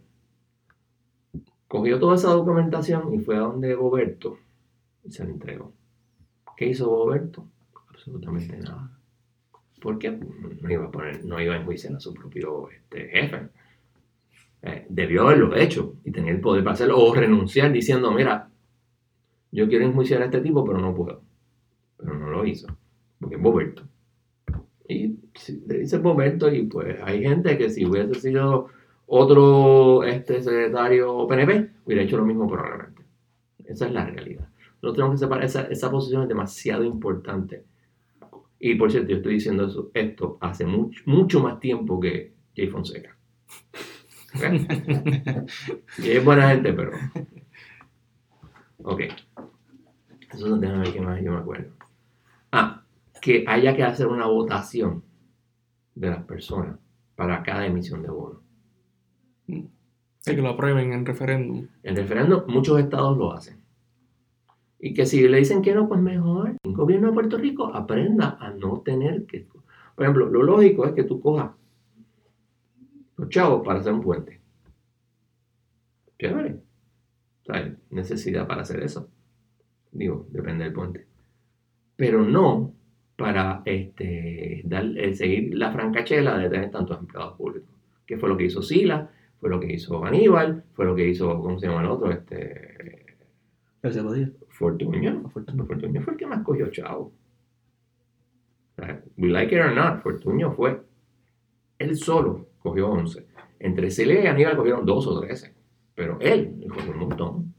Cogió toda esa documentación y fue a donde Goberto y se la entregó. ¿Qué hizo Goberto? Absolutamente nada. ¿Por qué? No iba a, poner, no iba a enjuiciar a su propio este, jefe. Eh, debió haberlo hecho y tener el poder para hacerlo o renunciar diciendo, mira, yo quiero enjuiciar a este tipo, pero no puedo. Pero no lo hizo, porque es Boberto. Y le dice Boberto y pues hay gente que si hubiese sido otro este, secretario PNP, hubiera hecho lo mismo probablemente. Esa es la realidad. Nosotros tenemos que separar, esa, esa posición es demasiado importante. Y por cierto, yo estoy diciendo eso, esto hace mucho, mucho más tiempo que Jay Fonseca. [laughs] y es buena gente, pero. Ok. Eso tiene ver qué más yo me acuerdo. Ah, que haya que hacer una votación de las personas para cada emisión de bono. Sí, que lo aprueben en referéndum. En referéndum, muchos estados lo hacen. Y que si le dicen que no, pues mejor. El gobierno de Puerto Rico aprenda a no tener que. Por ejemplo, lo lógico es que tú cojas los chavos para hacer un puente. Chévere. O sea, necesidad para hacer eso. Digo, depende del puente. Pero no para este, dar, eh, seguir la francachela de tener tantos empleados públicos. Que fue lo que hizo Sila, fue lo que hizo Aníbal, fue lo que hizo, ¿cómo se llama el otro? Este, Fortuño. Fortuño fue el que más cogió chavo. we like it or not, Fortuño fue él solo cogió 11. Entre Celia y Aníbal cogieron 2 o 13. Pero él cogió un montón.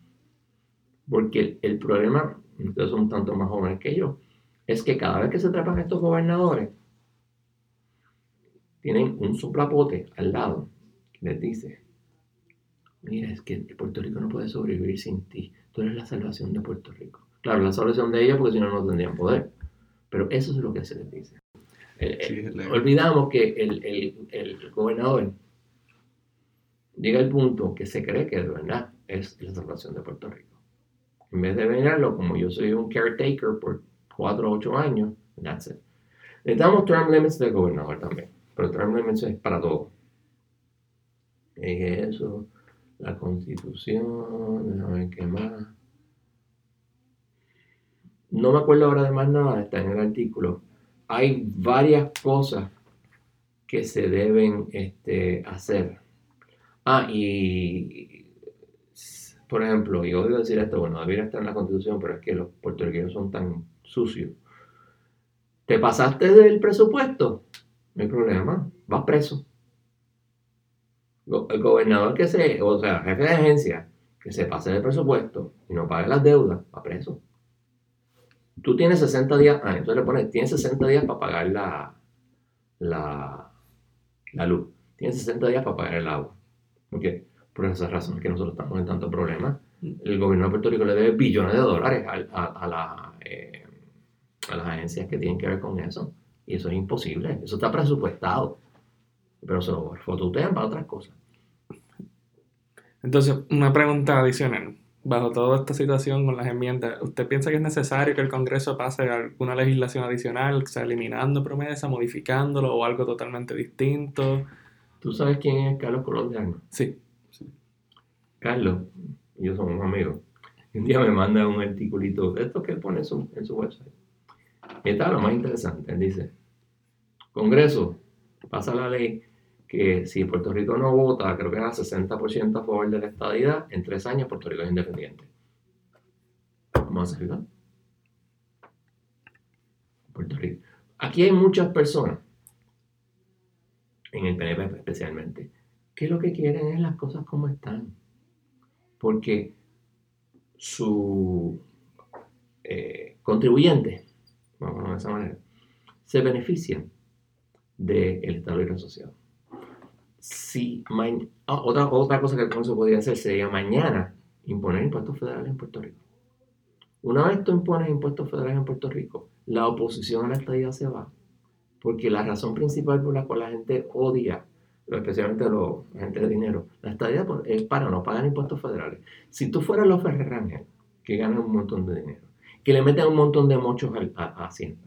Porque el, problema, ustedes son tanto más jóvenes que yo, es que cada vez que se atrapan estos gobernadores, tienen un soplapote al lado que les dice, mira, es que Puerto Rico no puede sobrevivir sin ti. Tú eres la salvación de Puerto Rico. Claro, la salvación de ellos porque si no, no tendrían poder. Pero eso es lo que se les dice. Eh, eh, olvidamos que el, el, el, gobernador llega al punto que se cree que de verdad es la salvación de Puerto Rico. En vez de venirlo como yo soy un caretaker por 4 o 8 años, that's it. Necesitamos term limits del gobernador también, pero term limits es para todo. Es eso, la constitución, déjame qué más. No me acuerdo ahora de más nada, está en el artículo. Hay varias cosas que se deben este, hacer. Ah, y por ejemplo, y odio decir esto, bueno, debería estar en la constitución, pero es que los puertorriqueños son tan sucios. ¿Te pasaste del presupuesto? No hay problema, vas preso. El gobernador que se, o sea, jefe de agencia, que se pase del presupuesto y no pague las deudas, va preso. Tú tienes 60 días, ah, entonces le pones, tienes 60 días para pagar la, la, luz. Tienes 60 días para pagar el agua. ¿Por qué? Por esas razones que nosotros estamos en tanto problema. El gobierno de Puerto Rico le debe billones de dólares eh, a las agencias que tienen que ver con eso. Y eso es imposible. Eso está presupuestado. Pero se lo fototean para otras cosas. Entonces, una pregunta adicional. Bajo toda esta situación con las enmiendas, ¿usted piensa que es necesario que el Congreso pase alguna legislación adicional, o sea, eliminando promesa, modificándolo o algo totalmente distinto? ¿Tú sabes quién es Carlos Colón de Armas? Sí. Carlos y yo somos amigos. Un día me manda un articulito, esto que él pone en su, en su website. Y está lo más interesante. Él dice, Congreso, pasa la ley que si Puerto Rico no vota, creo que era 60% a favor de la estadidad, en tres años Puerto Rico es independiente. Vamos a hacerlo. Puerto Rico. Aquí hay muchas personas en el PNP especialmente, que lo que quieren es las cosas como están. Porque su eh, contribuyente, vamos a de esa manera, se benefician del Estado Libre Asociado. Si ah, otra, otra cosa que el Congreso podría hacer sería mañana imponer impuestos federales en Puerto Rico. Una vez tú impones impuestos federales en Puerto Rico, la oposición a la estadía se va. Porque la razón principal por la cual la gente odia, especialmente los agentes de dinero, la estadía es para no pagar impuestos federales. Si tú fueras los Ferrer que ganan un montón de dinero, que le meten un montón de mochos a, a Hacienda,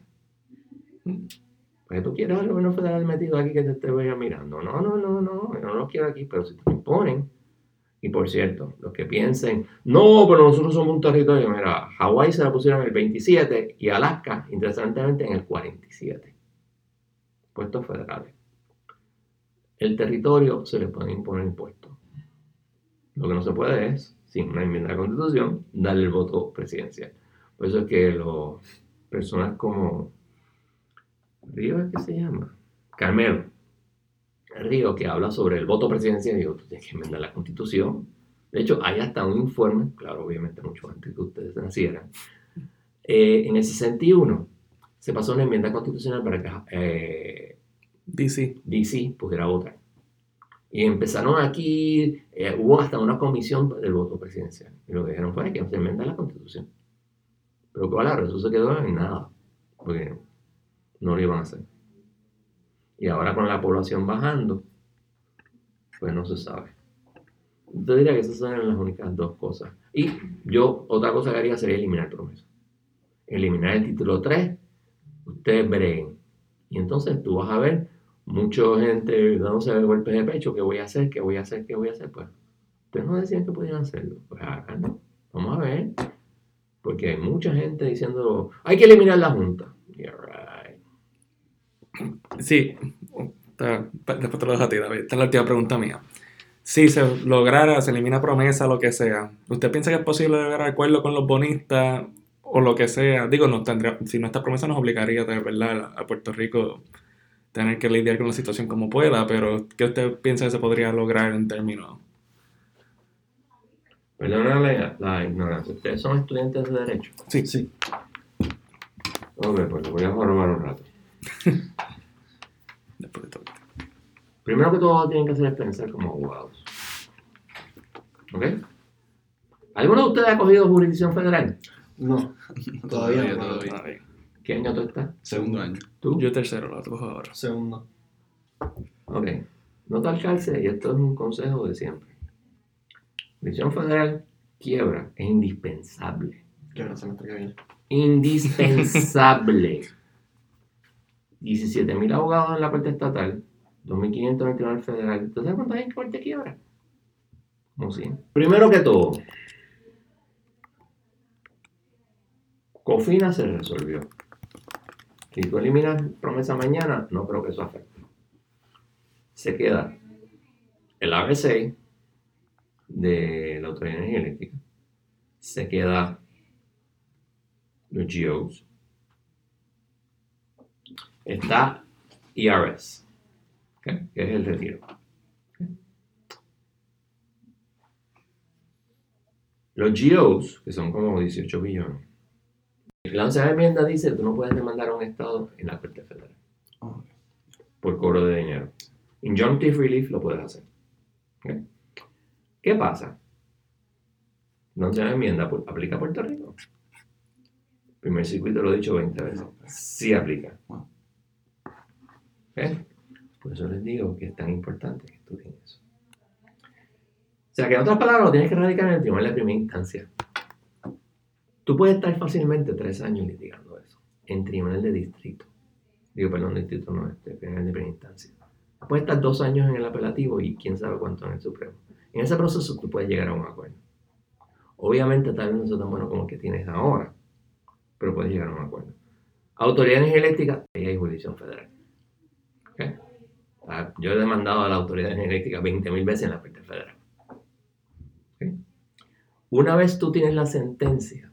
pues tú quieres al gobierno federal metido aquí que te esté mirando. No, no, no, no, yo no lo quiero aquí, pero si te imponen, y por cierto, los que piensen, no, pero nosotros somos un territorio, mira, Hawái se la pusieron en el 27 y Alaska, interesantemente, en el 47. Puestos federales. El territorio se le puede imponer impuestos. Lo que no se puede es, sin una enmienda de la Constitución, darle el voto presidencial. Por eso es que las personas como Río, ¿qué se llama? Carmelo Río, que habla sobre el voto presidencial, digo, tú tienes que enmendar la constitución. De hecho, hay hasta un informe, claro, obviamente mucho antes que ustedes nacieran. Eh, en el 61 se pasó una enmienda constitucional para que eh, DC. DC pudiera votar. Y empezaron aquí, eh, hubo hasta una comisión del voto presidencial. Y lo que dijeron fue que se enmenda la constitución. Pero claro, eso se quedó en nada, porque no lo iban a hacer. Y ahora con la población bajando, pues no se sabe. Yo diría que esas son las únicas dos cosas. Y yo, otra cosa que haría sería eliminar promesa. Eliminar el título 3, ustedes breguen. Y entonces tú vas a ver mucha gente dándose golpes de pecho, ¿qué voy a hacer? ¿Qué voy a hacer? ¿Qué voy a hacer? Pues ustedes no decían que podían hacerlo. Pues no. Vamos a ver. Porque hay mucha gente diciendo, hay que eliminar la Junta. Sí, después te lo dejo a ti, David. Esta es la última pregunta mía. Si se lograra, se elimina promesa, lo que sea, ¿usted piensa que es posible lograr acuerdo con los bonistas o lo que sea? Digo, no tendría, si nuestra promesa nos obligaría de verdad a Puerto Rico tener que lidiar con la situación como pueda, pero ¿qué usted piensa que se podría lograr en términos? Perdona la, la ignorancia. ¿Ustedes son estudiantes de Derecho? Sí. Sí. Hombre, pues voy a formar un rato. [laughs] Primero que todo tienen que hacer es pensar como abogados. ¿Ok? ¿Alguno de ustedes ha cogido jurisdicción federal? No, [laughs] todavía, no. ¿Qué año tú estás? Segundo año. ¿Tú? Yo tercero, lo cojo ahora. Segundo. Ok. No te alcance, y esto es un consejo de siempre. Jurisdicción federal, quiebra, es indispensable. Quiebra semestre que viene. Indispensable. [laughs] 17.000 abogados en la parte estatal, 2.529 en el federal. ¿Tú sabes cuántos hay en corte quiebra? Como sí. Primero que todo, Cofina se resolvió. Si tú eliminas promesa mañana, no creo que eso afecte. Se queda el ABC de la Autoridad de Eléctrica. Se queda los GEOs está Que es el retiro. Los GOs, que son como 18 billones, la onceava enmienda dice que tú no puedes demandar a un Estado en la Corte Federal por cobro de dinero. Injunctive relief lo puedes hacer. ¿Qué pasa? La onceava enmienda aplica a Puerto Rico. Primer circuito lo he dicho 20 veces. Sí aplica. ¿Eh? Por eso les digo que es tan importante que estudien eso. O sea, que en otras palabras, lo tienes que radicar en el tribunal de primera instancia. Tú puedes estar fácilmente tres años litigando eso en tribunal de distrito. Digo, perdón, distrito no, este, tribunal de primera instancia. Puedes estar dos años en el apelativo y quién sabe cuánto en el Supremo. En ese proceso tú puedes llegar a un acuerdo. Obviamente tal vez no sea tan bueno como el que tienes ahora, pero puedes llegar a un acuerdo. Autoridades eléctricas, ahí hay jurisdicción federal. Ah, yo he demandado a la autoridad energética 20.000 veces en la Corte Federal. Una vez tú tienes la sentencia,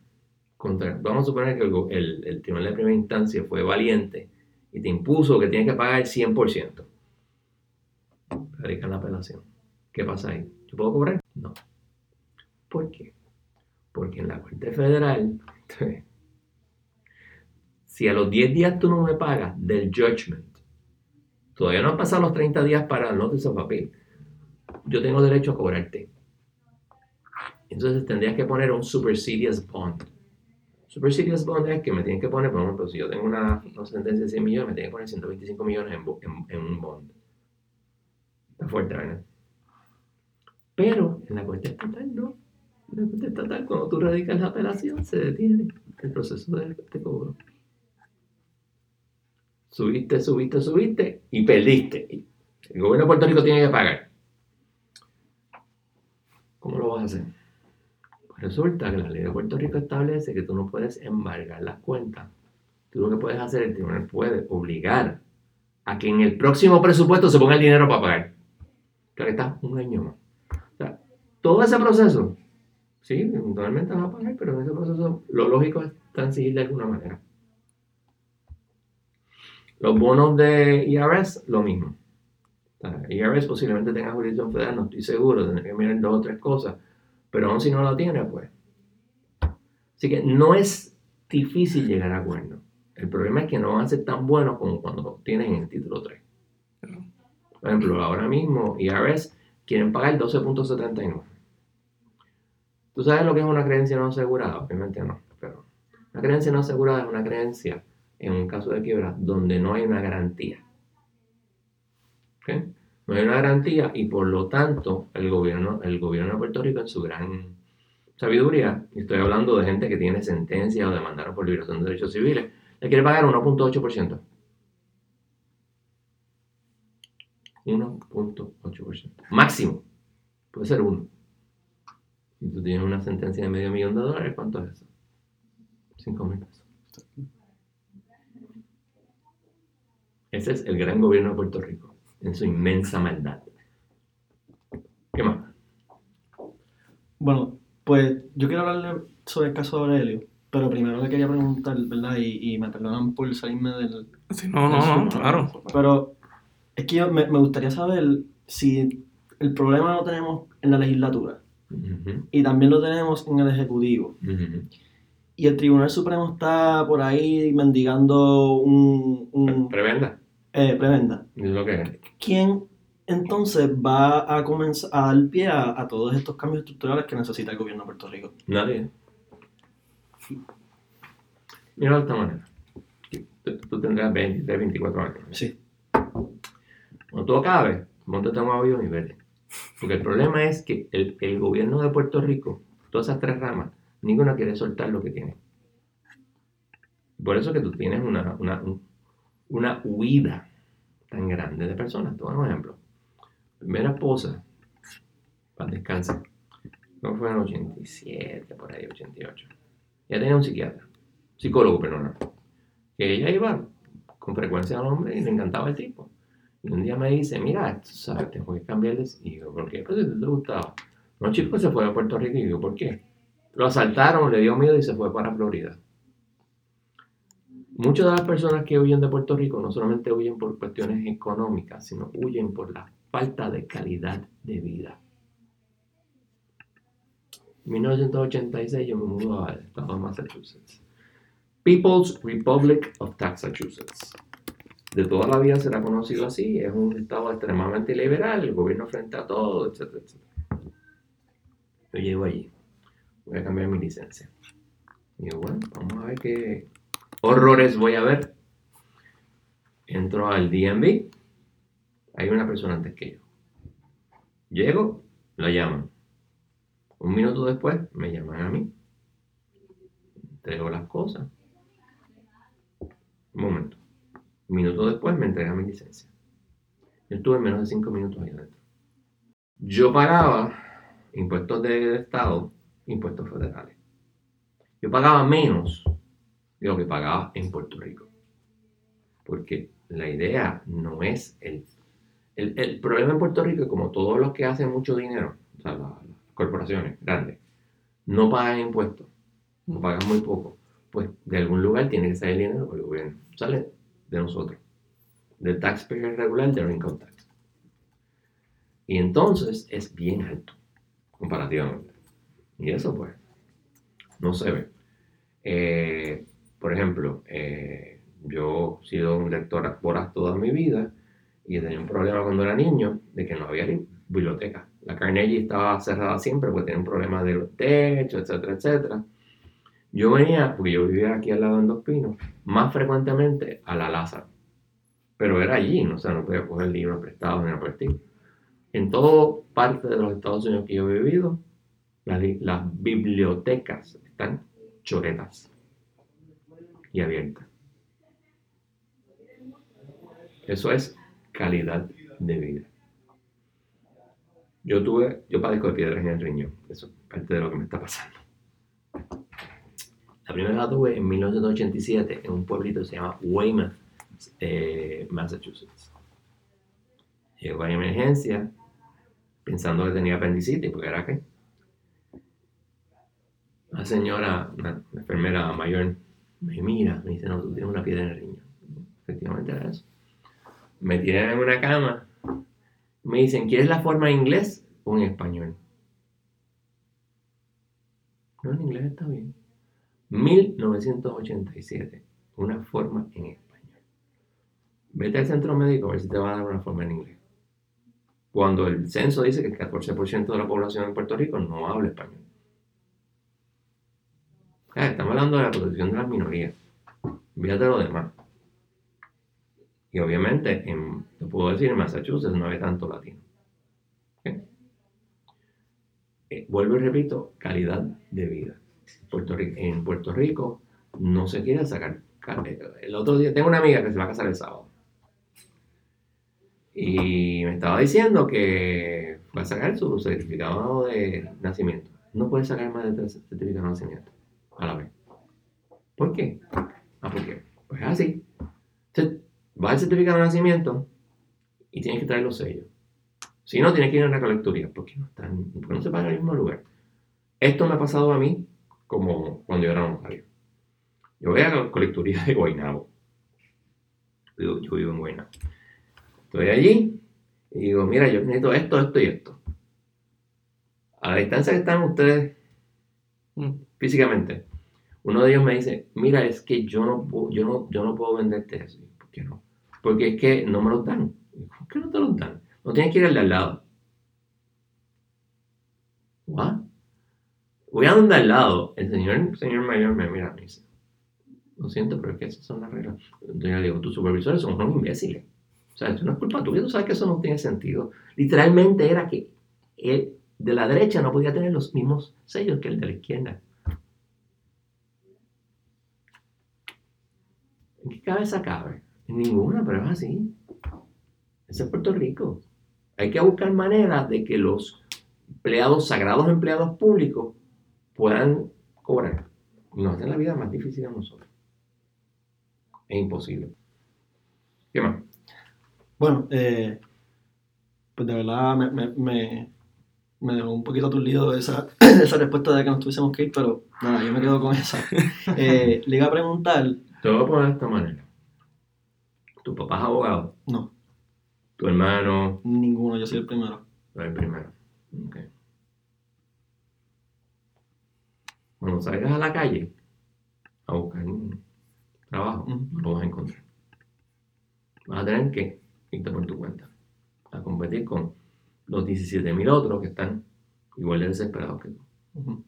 contra, vamos a suponer que el, tribunal de primera instancia fue valiente y te impuso que tienes que pagar el 100%. radican la apelación. ¿Qué pasa ahí? ¿Yo puedo cobrar? No. ¿Por qué? Porque en la Corte Federal, [laughs] si a los 10 días tú no me pagas del judgment, todavía no han pasado los 30 días para el notice of appeal, yo tengo derecho a cobrarte. Entonces tendrías que poner un supersedious bond. Supersedious bond es que me tienen que poner, por ejemplo, si yo tengo una, sentencia de 100 millones, me tienen que poner 125 millones en, en un bond. Está fuerte, ¿verdad? Pero en la Corte Estatal no. En la Corte Estatal, cuando tú radicas la apelación, se detiene el proceso de, cobro. Subiste, subiste, subiste y perdiste. El gobierno de Puerto Rico tiene que pagar. ¿Cómo lo vas a hacer? Pues resulta que la ley de Puerto Rico establece que tú no puedes embargar las cuentas. Tú lo que puedes hacer, el tribunal puede obligar a que en el próximo presupuesto se ponga el dinero para pagar. Claro que está un año más todo ese proceso, sí, eventualmente va a pagar, pero en ese proceso lo lógico es transigir de alguna manera. Los bonos de IRS, lo mismo. IRS posiblemente tenga jurisdicción federal, no estoy seguro, tendré que mirar dos o tres cosas, pero aún si no lo tiene, pues. Así que no es difícil llegar a acuerdo. El problema es que no van a ser tan buenos como cuando tienen el título 3. Por ejemplo, ahora mismo IRS quieren pagar 12.79. ¿Tú sabes lo que es una creencia no asegurada? Obviamente no, pero una creencia no asegurada es una creencia en un caso de quiebra donde no hay una garantía. ¿Okay? No hay una garantía y por lo tanto el gobierno, el gobierno de Puerto Rico en su gran sabiduría, y estoy hablando de gente que tiene sentencia o demandaron por liberación de derechos civiles, le quiere pagar 1.8%. 1.8%. Máximo. Puede ser 1. Si tú tienes una sentencia de medio millón de dólares, ¿cuánto es eso? 5 mil pesos. Ese es el gran gobierno de Puerto Rico, en su inmensa maldad. ¿Qué más? Bueno, pues yo quiero hablarle sobre el caso de Aurelio, pero primero le quería preguntar, ¿verdad? Y, me perdonan por salirme del... Sí, no, no, no, claro. Pero es que me, me gustaría saber si el problema lo tenemos en la legislatura y también lo tenemos en el Ejecutivo. Y el Tribunal Supremo está por ahí mendigando un... un prebenda. Eh, prebenda. lo que ¿Quién entonces va a comenzar a dar pie a, todos estos cambios estructurales que necesita el gobierno de Puerto Rico? Nadie. Mira de esta manera. Tú, tendrás 23, 24 años. Sí. Cuando tú acabes, montate un avión y vete. Porque el problema es que el, el, gobierno de Puerto Rico, todas esas tres ramas, ninguna quiere soltar lo que tiene. Por eso que tú tienes una, una, una huida tan grande de personas. Te un ejemplo. Primera esposa, para descansar. No fue en 87, por ahí, 88. Ya tenía un psiquiatra, psicólogo, perdón. Que ella iba con frecuencia al hombre y le encantaba el tipo. Y un día me dice, mira, sabes, tengo que cambiarles. Y yo, ¿por qué? Pues si te gustaba. No, chico, se fue a Puerto Rico. Y yo, ¿por qué? Lo asaltaron, le dio miedo y se fue para Florida. Muchas de las personas que huyen de Puerto Rico no solamente huyen por cuestiones económicas, sino huyen por la falta de calidad de vida. En 1986 yo me mudé al estado de Massachusetts. People's Republic of Massachusetts de toda la vida será conocido así, es un Estado extremadamente liberal, el gobierno frente a todo, etcétera, etcétera. Yo llego allí, voy a cambiar mi licencia. Y digo, bueno, vamos a ver qué horrores voy a ver. Entro al DMV, hay una persona antes que yo. Llego, la llaman. Un minuto después me llaman a mí. Entrego las cosas. Un momento. Un minuto después me entrega mi licencia. Yo estuve menos de cinco minutos ahí adentro. Yo pagaba impuestos de Estado, impuestos federales. Yo pagaba menos de lo que pagaba en Puerto Rico. Porque la idea no es el, el, problema en Puerto Rico es como todos los que hacen mucho dinero, o sea, las, corporaciones grandes, no pagan impuestos, no pagan muy poco, pues de algún lugar tiene que salir dinero por el gobierno. Sale de nosotros, del taxpayer regular, del income tax. Y entonces es bien alto, comparativamente. Y eso pues, no se ve. Eh, por ejemplo, eh, yo he sido un lector voraz toda mi vida y tenía un problema cuando era niño de que no había biblioteca. La Carnegie estaba cerrada siempre porque tenía un problema de los techos, etcétera, etcétera. Yo venía, porque yo vivía aquí al lado en Dos Pinos, más frecuentemente a la Lázaro. Pero era allí, ¿no? o sea, no podía coger libros prestados ni por En toda parte de los Estados Unidos que yo he vivido, las, las bibliotecas están choretas y abiertas. Eso es calidad de vida. Yo tuve, yo padezco de piedras en el riñón. Eso es parte de lo que me está pasando. La primera la tuve en 1987 en un pueblito que se llama Weymouth, eh, Massachusetts. Llegó a emergencia pensando que tenía apendicitis, porque era que una señora, una, enfermera mayor, me mira, me dice, no, tú tienes una piedra en el riñón. Efectivamente era eso. Me tiran en una cama, me dicen, ¿quieres la forma en inglés o en español? No, en inglés está bien. 1987, una forma en español. Vete al centro médico a ver si te va a dar una forma en inglés. Cuando el censo dice que el 14% de la población en Puerto Rico no habla español. Estamos hablando de la protección de las minorías. Fíjate lo demás. Y obviamente, en, te puedo decir, en Massachusetts no hay tanto latino. Eh, vuelvo y repito, calidad de vida. en Puerto Rico no se quiere sacar. El otro día, tengo una amiga que se va a casar el sábado. Y me estaba diciendo que va a sacar su certificado de nacimiento. No puede sacar más de tres certificados de nacimiento a la vez. ¿Por qué? Ah, porque pues así. va al certificado de nacimiento y tienes que traer los sellos. Si no, tienes que ir a una colecturía porque no, están, porque no se paga en el mismo lugar. Esto me ha pasado a mí como cuando yo era notario. Yo voy a la colecturía de Guaynabo. Yo, yo vivo en Guaynabo. Estoy allí y digo, mira, yo necesito esto, esto y esto. A la distancia que están ustedes mm, físicamente, uno de ellos me dice, mira, es que yo no, yo no, yo no puedo venderte eso. ¿Por qué no? Porque es que no me lo dan. ¿Por qué no te lo dan? No tienes que ir al de al lado. ¿What? Voy a donde al lado. El señor, señor mayor me mira y dice, lo siento, pero es que esas son las reglas. Entonces yo le digo, tus supervisores son unos imbéciles. O sea, eso no culpa tuya, tú sabes que eso no tiene sentido. Literalmente era que el de la derecha no podía tener los mismos sellos que el de la izquierda. ¿En qué cabeza cabe? En ninguna, pero es así. Ese es Puerto Rico. Hay que buscar maneras de que los empleados, sagrados empleados públicos, puedan cobrar. Nos hacen la vida más difícil a nosotros. Es imposible. ¿Qué más? Bueno, eh, pues de verdad me, dejó un poquito aturdido esa, [coughs] esa respuesta de que nos tuviésemos que ir, pero nada, yo me quedo con esa. [laughs] Eh, le iba a preguntar te voy a poner de esta manera. ¿Tu papá es abogado? No. ¿Tu hermano? Ninguno, yo soy el primero. el primero. Ok. Cuando salgas a la calle a buscar un trabajo, no lo vas a encontrar. Vas a tener que irte por tu cuenta a competir con los 17.000 otros que están igual de desesperados que tú.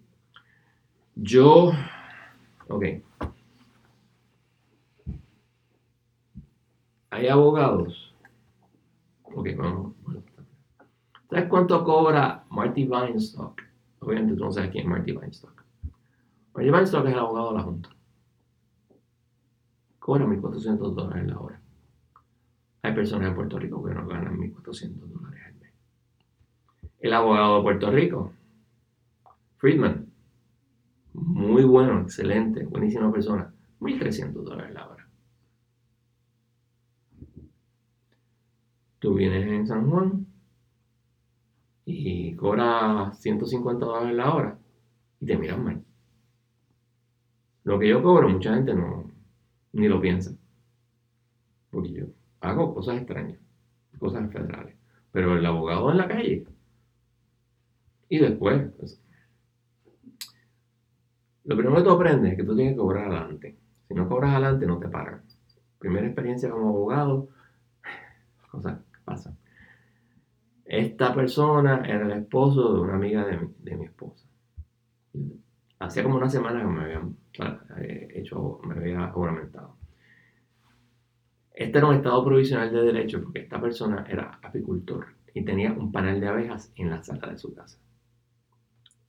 Yo, ok, hay abogados. Ok, vamos. ¿Sabes cuánto cobra Marty Weinstock? Obviamente tú no sabes quién es Marty Weinstock. Marty Weinstock es el abogado de la Junta. Cobra 1.400 dólares la hora. Hay personas en Puerto Rico que no ganan 1.400 dólares al mes. El abogado de Puerto Rico, Friedman, muy bueno, excelente, buenísima persona, 1.300 dólares la hora. Tú vienes en San Juan y cobras 150 dólares la hora y te miran mal. Lo que yo cobro, mucha gente no ni lo piensa. Porque yo hago cosas extrañas, cosas federales. pero el abogado en la calle. Y después, pues, lo primero que tú aprendes es que tú tienes que cobrar adelante. Si no cobras adelante, no te pagan. Primera experiencia como abogado, [sighs] cosas que pasan. Esta persona era el esposo de una amiga de mi, de mi esposa. Hacía como una semana que me habían eh, hecho, me había juramentado. Este era un estado provisional de derecho porque esta persona era apicultor y tenía un panel de abejas en la sala de su casa.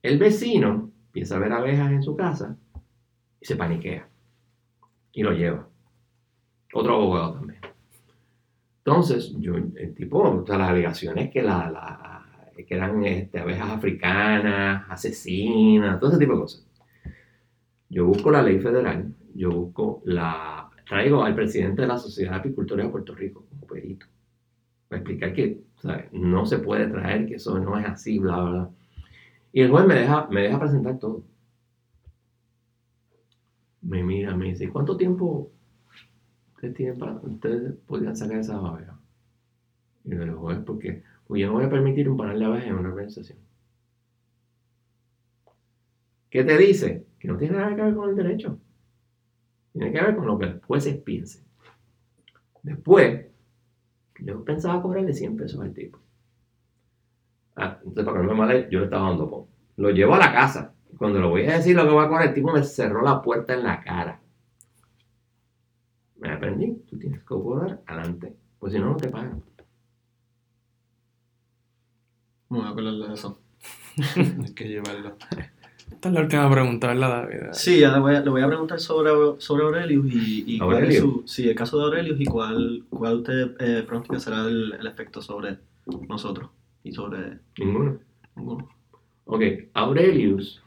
El vecino empieza a ver abejas en su casa y se paniquea y lo lleva. Otro abogado también. Entonces, yo, el tipo, o las alegaciones que, la, que eran este, abejas africanas, asesinas, todo ese tipo de cosas. Yo busco la ley federal, yo busco la... Traigo al presidente de la Sociedad de Apicultores de Puerto Rico como perito. Para explicar que no se puede traer, que eso no es así, bla, bla, bla. Y el juez me deja, me deja presentar todo. Me mira, me dice, ¿cuánto tiempo ustedes tienen para, ustedes podrían sacar esa abejas? Y le digo, juez, porque pues yo no voy a permitir un panel de abejas en una organización. ¿Qué te dice? Que no tiene nada que ver con el derecho. Tiene que ver con lo que los jueces piensen. Después, yo pensaba cobrarle 100 pesos al tipo. Ah, entonces, para que no me male, yo le estaba dando pon. Lo llevo a la casa. Cuando le voy a decir lo que voy a cobrar, el tipo me cerró la puerta en la cara. Me aprendí, tú tienes que cobrar adelante. Pues si no, no te pagan. Me acuerdo de eso. [laughs] Hay que llevarlo. Esta es la última pregunta, ¿verdad, David? Sí, ya le voy a, le voy a preguntar sobre, sobre Aurelius y, y cuál es su, sí, el caso de Aurelius y cuál, cuál usted eh, pronto será el, el efecto sobre nosotros y sobre... Ninguno. Ninguno. Ok, Aurelius,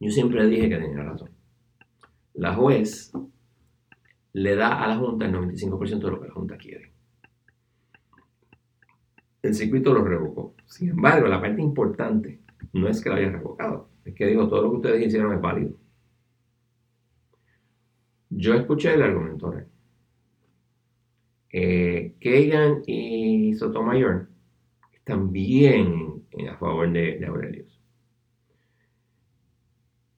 yo siempre dije que tenía razón. La juez le da a la Junta el 95% de lo que la Junta quiere. El circuito lo revocó. Sin embargo, la parte importante no es que lo haya revocado, es que dijo todo lo que ustedes hicieron es válido. Yo escuché el argumento eh, Kagan y Sotomayor están bien a favor de, de Aurelius.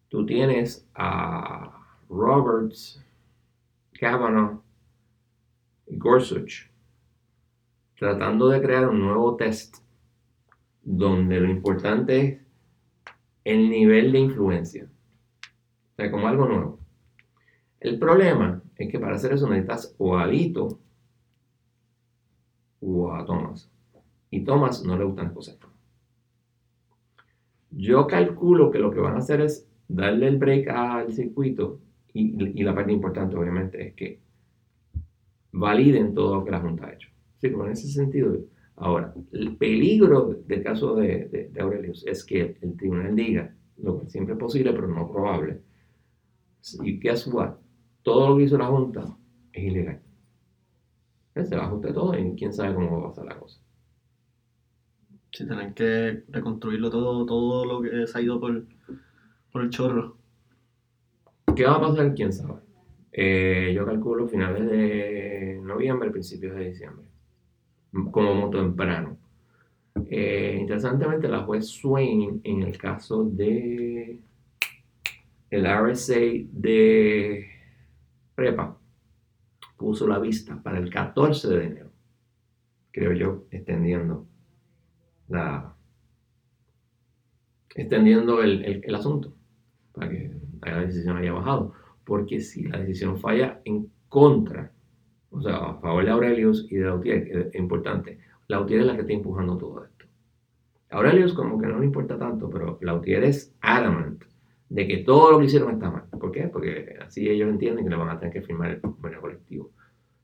Tú tienes a Roberts, Kavanaugh y Gorsuch tratando de crear un nuevo test donde lo importante es el nivel de influencia. O como algo nuevo. El problema es que para hacer eso necesitas o a Alito o a Thomas. Y Thomas no le gustan cosas. Yo calculo que lo que van a hacer es darle el break al circuito y, la parte importante obviamente es que validen todo lo que la Junta ha hecho. Sí, como en ese sentido. Ahora, el peligro del caso de, de, Aurelius es que el tribunal diga lo que siempre es posible, pero no probable. Y que what? Todo lo que hizo la Junta es ilegal. Se va a ajustar todo y quién sabe cómo va a pasar la cosa. Si tienen que reconstruirlo todo, todo lo que se ha ido por, por el chorro. ¿Qué va a pasar? ¿Quién sabe? Eh, yo calculo finales de noviembre, principios de diciembre, como muy temprano. Eh, interesantemente, la juez Swain, en el caso de el RSA de prepa, puso la vista para el 14 de enero, creo yo, extendiendo la extendiendo el, el asunto para que la decisión haya bajado. Porque si la decisión falla en contra, o sea, a favor de Aurelius y de Lautier, es importante, Lautier es la que está empujando todo esto. Aurelius como que no le importa tanto, pero Lautier es adamant de que todo lo que hicieron está mal. ¿Por qué? Porque así ellos entienden que le van a tener que firmar el convenio colectivo.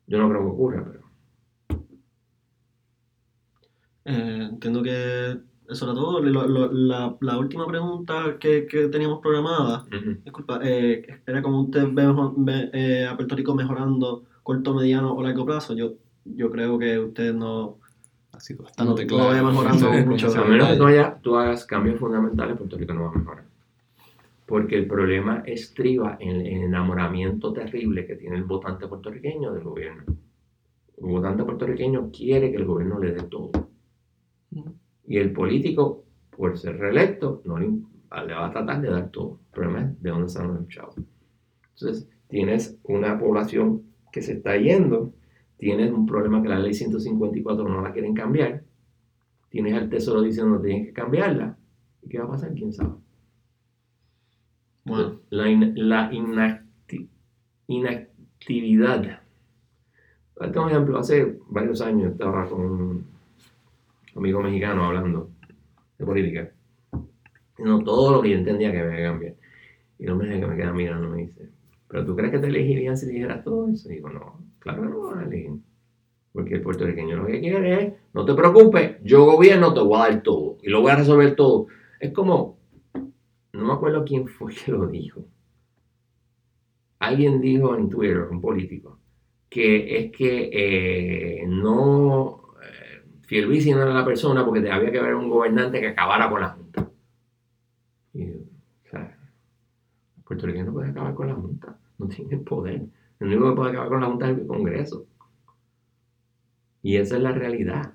Yo no creo que ocurra, pero... Eh, entiendo que eso era todo. la, la, última pregunta que, que teníamos programada, disculpa, eh, era como usted ve, eh, a Puerto Rico mejorando corto, mediano o largo plazo. Yo, yo creo que usted no, ha sido bastante claro. vaya mejorando [laughs] mucho. A menos que tú, haya, tú, hagas cambios fundamentales, Puerto Rico no va a mejorar. Porque el problema estriba en el enamoramiento terrible que tiene el votante puertorriqueño del gobierno. el votante puertorriqueño quiere que el gobierno le dé todo. Y el político, por ser reelecto, no le, va a tratar de dar todo. El problema es de dónde están los chavos. Entonces, tienes una población que se está yendo, tienes un problema que la ley 154 no la quieren cambiar, tienes al Tesoro diciendo que tienen que cambiarla. ¿Y qué va a pasar? ¿Quién sabe? Bueno. La, la inactividad. Este un ejemplo, hace varios años estaba con amigo mexicano hablando de política. No todo lo que yo entendía que que cambiar. Y no me que me queda mirando me dice, ¿pero tú crees que te elegirían si dijeras todo eso? Y digo, no, claro que no van. Porque el puertorriqueño lo que quiere es, no te preocupes, yo gobierno, te voy a dar todo. Y lo voy a resolver todo. Es como, no me acuerdo quién fue que lo dijo. Alguien dijo en Twitter, un político, que es que eh, no, eh, no era la persona porque había que haber un gobernante que acabara con la Junta. Y, o no pueden acabar con la Junta, no tienen poder. El único que puede acabar con la Junta es el Congreso. Y esa es la realidad.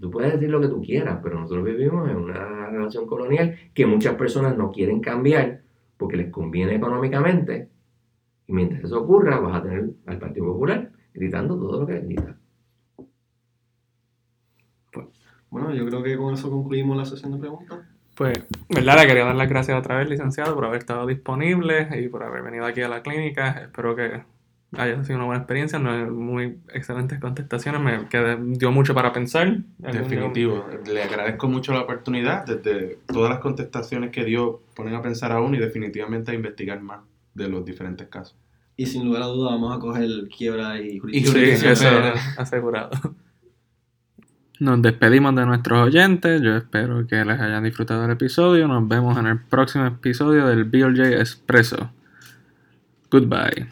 Tú puedes decir lo que tú quieras, pero nosotros vivimos en una relación colonial que muchas personas no quieren cambiar porque les conviene económicamente y mientras eso ocurra, vas a tener al Partido Popular gritando todo lo que grita. Pues, bueno, yo creo que con eso concluimos la sesión de preguntas. Pues, ¿verdad? Le quería dar las gracias otra vez, licenciado, por haber estado disponible y por haber venido aquí a la clínica. Espero que haya sido una buena experiencia. No muy excelentes contestaciones, me quedé, dio mucho para pensar. Definitivo. Le agradezco mucho la oportunidad. Desde todas las contestaciones que dio, ponen a pensar aún y definitivamente a investigar más de los diferentes casos. Y sin lugar a duda vamos a coger quiebra y jurisdicción. Sí, [laughs] asegurado. Nos despedimos de nuestros oyentes. Yo espero que les hayan disfrutado el episodio. Nos vemos en el próximo episodio del BLJ Expreso. Goodbye.